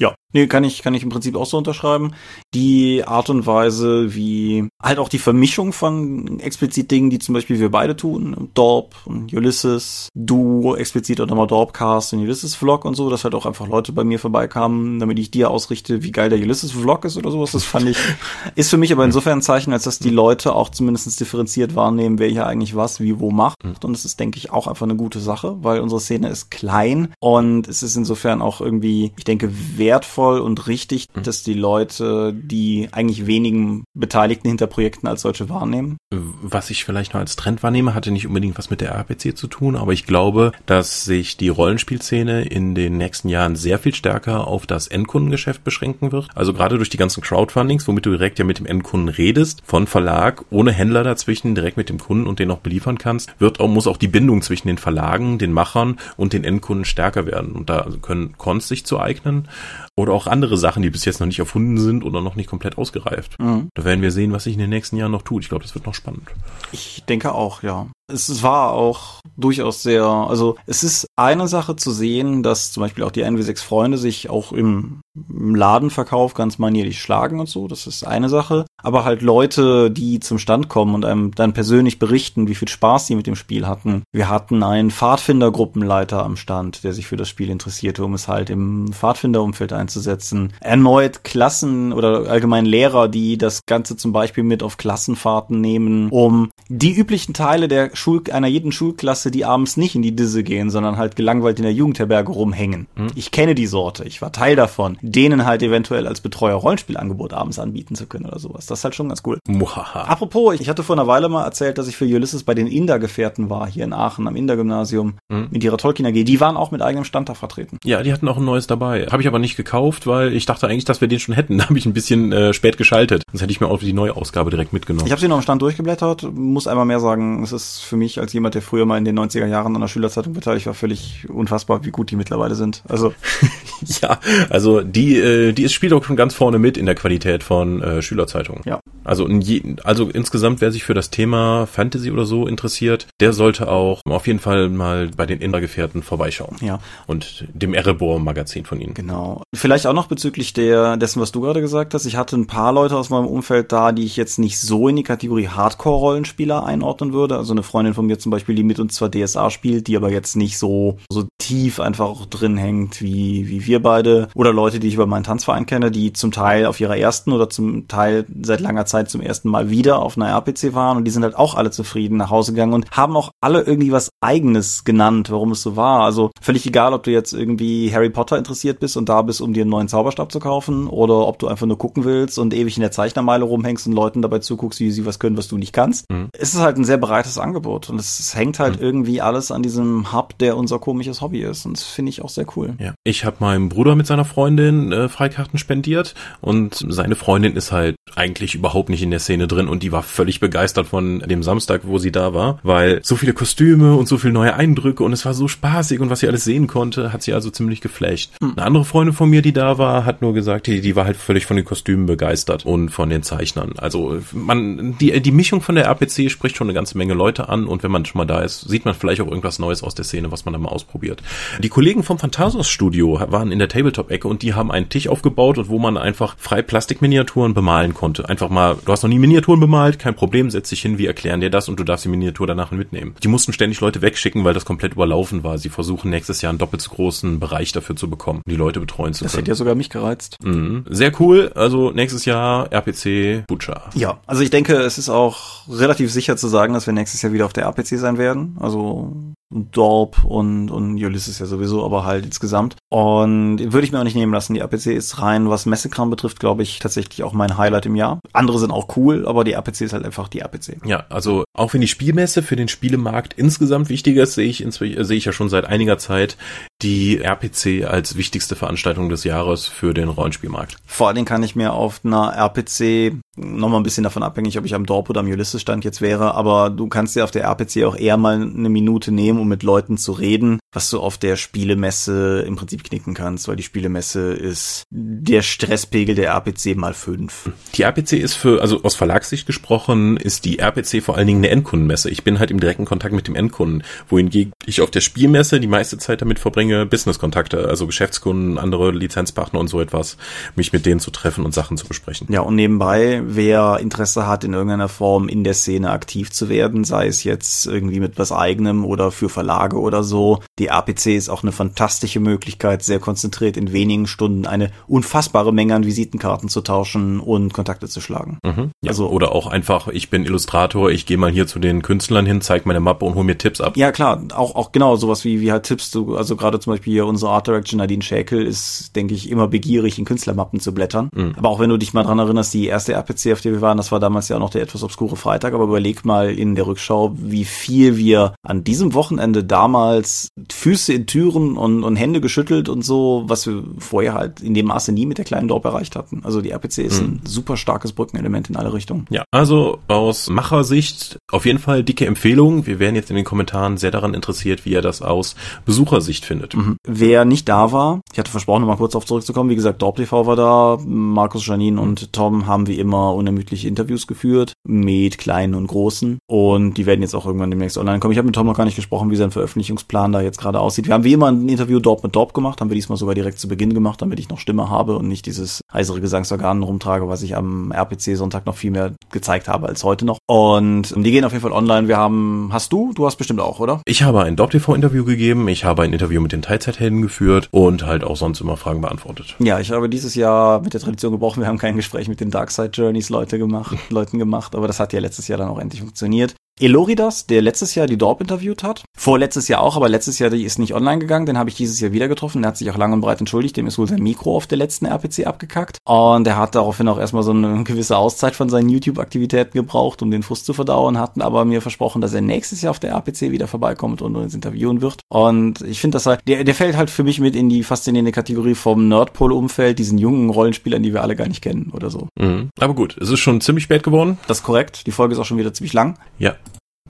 Ja, nee, kann ich, kann ich im Prinzip auch so unterschreiben. Die Art und Weise, wie halt auch die Vermischung von explizit Dingen, die zum Beispiel wir beide tun, Dorp und Ulysses, du explizit auch nochmal Dorpcast und Ulysses Vlog und so, dass halt auch einfach Leute bei mir vorbeikamen, damit ich dir ausrichte, wie geil der Ulysses Vlog ist oder sowas. Das fand ich, *laughs* ist für mich aber insofern ein Zeichen, als dass die Leute auch zumindest differenziert wahrnehmen, wer hier eigentlich was, wie, wo macht. Mhm. Und das ist, denke ich, auch einfach eine gute Sache, weil unsere Szene ist klein und es ist insofern auch irgendwie, ich denke, wertvoll sinnvoll und richtig, mhm. dass die Leute die eigentlich wenigen Beteiligten hinter Projekten als solche wahrnehmen. Was ich vielleicht noch als Trend wahrnehme, hatte nicht unbedingt was mit der RPC zu tun, aber ich glaube, dass sich die Rollenspielszene in den nächsten Jahren sehr viel stärker auf das Endkundengeschäft beschränken wird. Also gerade durch die ganzen Crowdfundings, womit du direkt ja mit dem Endkunden redest, von Verlag, ohne Händler dazwischen, direkt mit dem Kunden und den auch beliefern kannst, wird auch, muss auch die Bindung zwischen den Verlagen, den Machern und den Endkunden stärker werden. Und da können Cons sich zu eignen oder auch andere Sachen, die bis jetzt noch nicht erfunden sind oder noch nicht komplett ausgereift. Mhm. Da werden wir sehen, was sich in den nächsten Jahren noch tut. Ich glaube, das wird noch spannend. Ich denke auch, ja. Es war auch durchaus sehr, also es ist eine Sache zu sehen, dass zum Beispiel auch die NW6 Freunde sich auch im, im Ladenverkauf ganz manierlich schlagen und so. Das ist eine Sache. Aber halt Leute, die zum Stand kommen und einem dann persönlich berichten, wie viel Spaß sie mit dem Spiel hatten. Wir hatten einen Pfadfindergruppenleiter am Stand, der sich für das Spiel interessierte, um es halt im Pfadfinderumfeld einzusetzen. Erneut Klassen oder allgemein Lehrer, die das Ganze zum Beispiel mit auf Klassenfahrten nehmen, um die üblichen Teile der Schul einer jeden Schulklasse, die abends nicht in die Disse gehen, sondern halt gelangweilt in der Jugendherberge rumhängen. Mhm. Ich kenne die Sorte, ich war Teil davon, denen halt eventuell als Betreuer Rollenspielangebot abends anbieten zu können oder sowas. Das ist halt schon ganz cool. Muhaha. Apropos, ich hatte vor einer Weile mal erzählt, dass ich für Ulysses bei den Inder-Gefährten war, hier in Aachen am Inder-Gymnasium, mhm. mit ihrer Tolkien AG. Die waren auch mit eigenem Stand da vertreten. Ja, die hatten auch ein neues dabei. Habe ich aber nicht gekauft, weil ich dachte eigentlich, dass wir den schon hätten. *laughs* Da habe ich ein bisschen äh, spät geschaltet. Sonst hätte ich mir auch die neue Ausgabe direkt mitgenommen. Ich habe sie noch am Stand durchgeblättert, muss einmal mehr sagen, es ist für mich als jemand, der früher mal in den 90er Jahren an der Schülerzeitung beteiligt war, völlig unfassbar, wie gut die mittlerweile sind. Also *laughs* ja, also die, äh, die ist spielt auch schon ganz vorne mit in der Qualität von äh, Schülerzeitungen. Ja. Also, in je, also insgesamt, wer sich für das Thema Fantasy oder so interessiert, der sollte auch auf jeden Fall mal bei den Innergefährten vorbeischauen. Ja. Und dem Erebor-Magazin von ihnen. Genau. Vielleicht auch noch bezüglich der dessen, was du gerade gesagt hast. Ich hatte ein paar Leute aus meinem Umfeld da, die ich jetzt nicht so in die Kategorie Hardcore-Rollenspieler einordnen würde. Also eine Freundin von mir zum Beispiel, die mit uns zwar DSA spielt, die aber jetzt nicht so, so tief einfach auch drin hängt wie, wie wir beide. Oder Leute, die ich über meinen Tanzverein kenne, die zum Teil auf ihrer ersten oder zum Teil seit langer Zeit zum ersten Mal wieder auf einer RPC waren und die sind halt auch alle zufrieden nach Hause gegangen und haben auch alle irgendwie was eigenes genannt, warum es so war. Also völlig egal, ob du jetzt irgendwie Harry Potter interessiert bist und da bist, um dir einen neuen Zauberstab zu kaufen oder ob du einfach nur gucken willst und ewig in der Zeichnermeile rumhängst und Leuten dabei zuguckst, wie sie was können, was du nicht kannst. Mhm. Es ist halt ein sehr breites Angebot und es hängt halt mhm. irgendwie alles an diesem Hub, der unser komisches Hobby ist und das finde ich auch sehr cool. Ja. Ich habe meinem Bruder mit seiner Freundin äh, Freikarten spendiert und seine Freundin ist halt eigentlich überhaupt nicht in der Szene drin und die war völlig begeistert von dem Samstag, wo sie da war, weil so viele Kostüme und so viele neue Eindrücke und es war so spaßig und was sie alles sehen konnte, hat sie also ziemlich geflasht. Mhm. Eine andere Freundin von mir, die da war, hat nur gesagt, die, die war halt völlig von den Kostümen begeistert und von den Zeichnern. Also man, die, die Mischung von der RPC spricht schon eine ganze Menge Leute an und wenn man schon mal da ist, sieht man vielleicht auch irgendwas Neues aus der Szene, was man da mal ausprobiert. Die Kollegen vom Phantasos Studio waren in der Tabletop-Ecke und die haben einen Tisch aufgebaut und wo man einfach frei Plastikminiaturen bemalen konnte. Einfach mal, du hast noch nie Miniaturen bemalt, kein Problem, setz dich hin, wir erklären dir das und du darfst die Miniatur danach mitnehmen. Die mussten ständig Leute wegschicken, weil das komplett überlaufen war. Sie versuchen nächstes Jahr einen doppelt so großen Bereich dafür zu bekommen, die Leute betreuen zu können. Das hätte ja sogar mich gereizt. Mhm. Sehr cool. Also nächstes Jahr RPC Butcher. Ja, also ich denke, es ist auch relativ sicher zu sagen, dass wir nächstes Jahr wieder auf der RPC sein werden. Also Dorp und, und Ulysses ja sowieso, aber halt insgesamt. Und würde ich mir auch nicht nehmen lassen. Die APC ist rein, was Messekram betrifft, glaube ich, tatsächlich auch mein Highlight im Jahr. Andere sind auch cool, aber die APC ist halt einfach die APC. Ja, also auch wenn die Spielmesse für den Spielemarkt insgesamt wichtiger ist, sehe ich, sehe ich ja schon seit einiger Zeit die RPC als wichtigste Veranstaltung des Jahres für den Rollenspielmarkt. Vor allen Dingen kann ich mir auf einer RPC nochmal ein bisschen davon abhängig, ob ich am Dorp oder am Ulysses Stand jetzt wäre, aber du kannst dir auf der RPC auch eher mal eine Minute nehmen, um mit Leuten zu reden, was du auf der Spielemesse im Prinzip knicken kannst, weil die Spielemesse ist der Stresspegel der RPC mal fünf. Die RPC ist für, also aus Verlagssicht gesprochen, ist die RPC vor allen Dingen eine Endkundenmesse. Ich bin halt im direkten Kontakt mit dem Endkunden, wohingegen ich auf der Spielmesse die meiste Zeit damit verbringe, Businesskontakte, also Geschäftskunden, andere Lizenzpartner und so etwas, mich mit denen zu treffen und Sachen zu besprechen. Ja, und nebenbei wer Interesse hat, in irgendeiner Form in der Szene aktiv zu werden, sei es jetzt irgendwie mit was eigenem oder für Verlage oder so, Die RPC ist auch eine fantastische Möglichkeit, sehr konzentriert in wenigen Stunden eine unfassbare Menge an Visitenkarten zu tauschen und Kontakte zu schlagen. Mhm. Ja, also oder auch einfach, ich bin Illustrator, ich gehe mal hier zu den Künstlern hin, zeige meine Mappe und hole mir Tipps ab. Ja klar, auch auch genau sowas wie wie halt Tipps. Zu, also gerade zum Beispiel hier unsere Art Direction Nadine Schäkel ist, denke ich, immer begierig in Künstlermappen zu blättern. Mhm. Aber auch wenn du dich mal dran erinnerst, die erste RPC, auf der wir waren, das war damals ja auch noch der etwas obskure Freitag. Aber überleg mal in der Rückschau, wie viel wir an diesem Wochenende damals Füße in Türen und, und Hände geschüttelt und so, was wir vorher halt in dem Maße nie mit der kleinen Dorp erreicht hatten. Also die RPC ist mhm. ein super starkes Brückenelement in alle Richtungen. Ja, also aus Machersicht auf jeden Fall dicke Empfehlung. Wir wären jetzt in den Kommentaren sehr daran interessiert, wie ihr das aus Besuchersicht findet. Mhm. Wer nicht da war, ich hatte versprochen, noch mal kurz auf zurückzukommen. Wie gesagt, Dorp TV war da. Markus, Janine und Tom haben wie immer unermüdliche Interviews geführt mit kleinen und großen. Und die werden jetzt auch irgendwann demnächst online kommen. Ich habe mit Tom noch gar nicht gesprochen, wie sein Veröffentlichungsplan da jetzt gerade aussieht. Wir haben wie immer ein Interview Dorp mit Dorp gemacht, haben wir diesmal sogar direkt zu Beginn gemacht, damit ich noch Stimme habe und nicht dieses heisere Gesangsorgan rumtrage, was ich am RPC-Sonntag noch viel mehr gezeigt habe als heute noch. Und die gehen auf jeden Fall online. Wir haben, hast du? Du hast bestimmt auch, oder? Ich habe ein Dorp TV-Interview gegeben. Ich habe ein Interview mit den Teilzeithelden geführt und halt auch sonst immer Fragen beantwortet. Ja, ich habe dieses Jahr mit der Tradition gebrochen. Wir haben kein Gespräch mit den Darkside Journeys Leute gemacht, *laughs* Leuten gemacht, aber das hat ja letztes Jahr dann auch endlich funktioniert. Eloridas, der letztes Jahr die Dorp interviewt hat. Vorletztes Jahr auch, aber letztes Jahr die ist nicht online gegangen. Den habe ich dieses Jahr wieder getroffen. Der hat sich auch lang und breit entschuldigt. Dem ist wohl sein Mikro auf der letzten RPC abgekackt. Und er hat daraufhin auch erstmal so eine *laughs* gewisse Auszeit von seinen YouTube-Aktivitäten gebraucht, um den Fuß zu verdauen. Hatten aber mir versprochen, dass er nächstes Jahr auf der RPC wieder vorbeikommt und uns interviewen wird. Und ich finde, dass er, der, der fällt halt für mich mit in die faszinierende Kategorie vom Nerdpol-Umfeld, diesen jungen Rollenspielern, die wir alle gar nicht kennen oder so. Mhm. Aber gut, es ist schon ziemlich spät geworden. Das ist korrekt. Die Folge ist auch schon wieder ziemlich lang. Ja.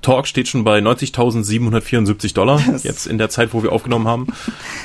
Talk steht schon bei 90.774 Dollar, das jetzt in der Zeit, wo wir aufgenommen haben.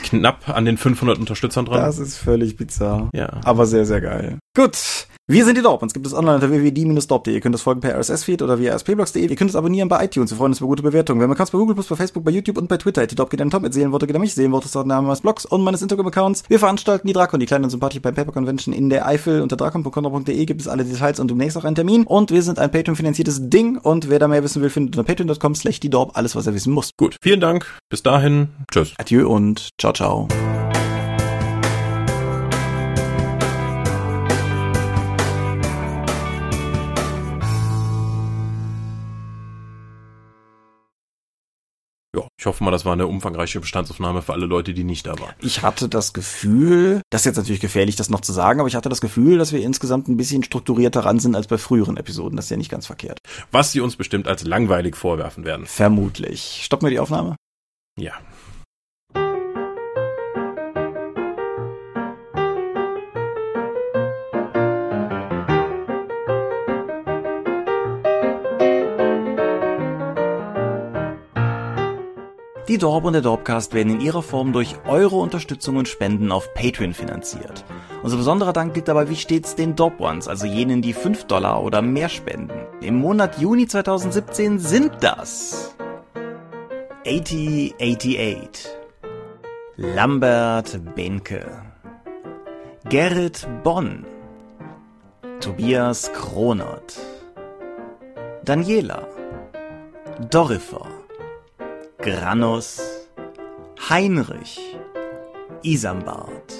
Knapp an den 500 Unterstützern dran. Das ist völlig bizarr. Ja. Aber sehr, sehr geil. Gut. Wir sind die Dorp. Uns gibt es online unter www.die-dorp.de. Ihr könnt es folgen per RSS-Feed oder via rspblogs.de. Ihr könnt es abonnieren bei iTunes. Wir freuen uns über gute Bewertungen. Wir haben Accounts bei Google, bei Facebook, bei YouTube und bei Twitter. Die Dorp geht an Tom, mit Seelenworte geht an mich. Seelenworte ist der Name meines Blogs und meines Instagram-Accounts. Wir veranstalten die Drakon, die kleine und sympathische beim Paper Convention in der Eifel. Unter drakon.contra.de gibt es alle Details und demnächst auch einen Termin. Und wir sind ein Patreon-finanziertes Ding. Und wer da mehr wissen will, findet unter patreon.com slash die Dorp alles, was er wissen muss. Gut. Vielen Dank. Bis dahin. Tschüss. Adieu und ciao, ciao. Ja, ich hoffe mal, das war eine umfangreiche Bestandsaufnahme für alle Leute, die nicht da waren. Ich hatte das Gefühl, das ist jetzt natürlich gefährlich, das noch zu sagen, aber ich hatte das Gefühl, dass wir insgesamt ein bisschen strukturierter ran sind als bei früheren Episoden. Das ist ja nicht ganz verkehrt. Was sie uns bestimmt als langweilig vorwerfen werden. Vermutlich. Stoppen wir die Aufnahme? Ja. Die Dorp und der Dorpcast werden in ihrer Form durch eure Unterstützung und Spenden auf Patreon finanziert. Unser besonderer Dank gilt dabei wie stets den Dorp Ones, also jenen, die 5 Dollar oder mehr spenden. Im Monat Juni 2017 sind das 8088 Lambert Benke Gerrit Bonn Tobias Kronert Daniela Dorifer Granus, Heinrich, Isambard,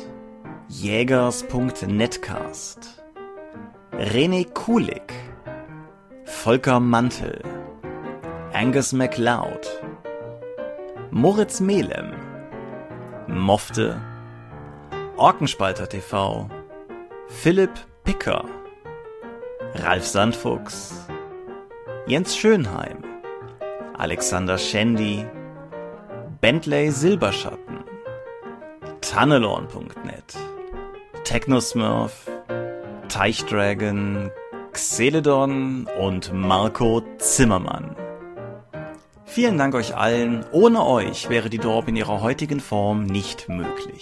Jägers.netcast, René Kulik, Volker Mantel, Angus MacLeod, Moritz Melem, Mofte, Orkenspalter TV, Philipp Picker, Ralf Sandfuchs, Jens Schönheim, Alexander Schendi, Bentley Silberschatten, Tunnelorn.net, Technosmurf, Teichdragon, Xeledon und Marco Zimmermann. Vielen Dank euch allen. Ohne euch wäre die Dorp in ihrer heutigen Form nicht möglich.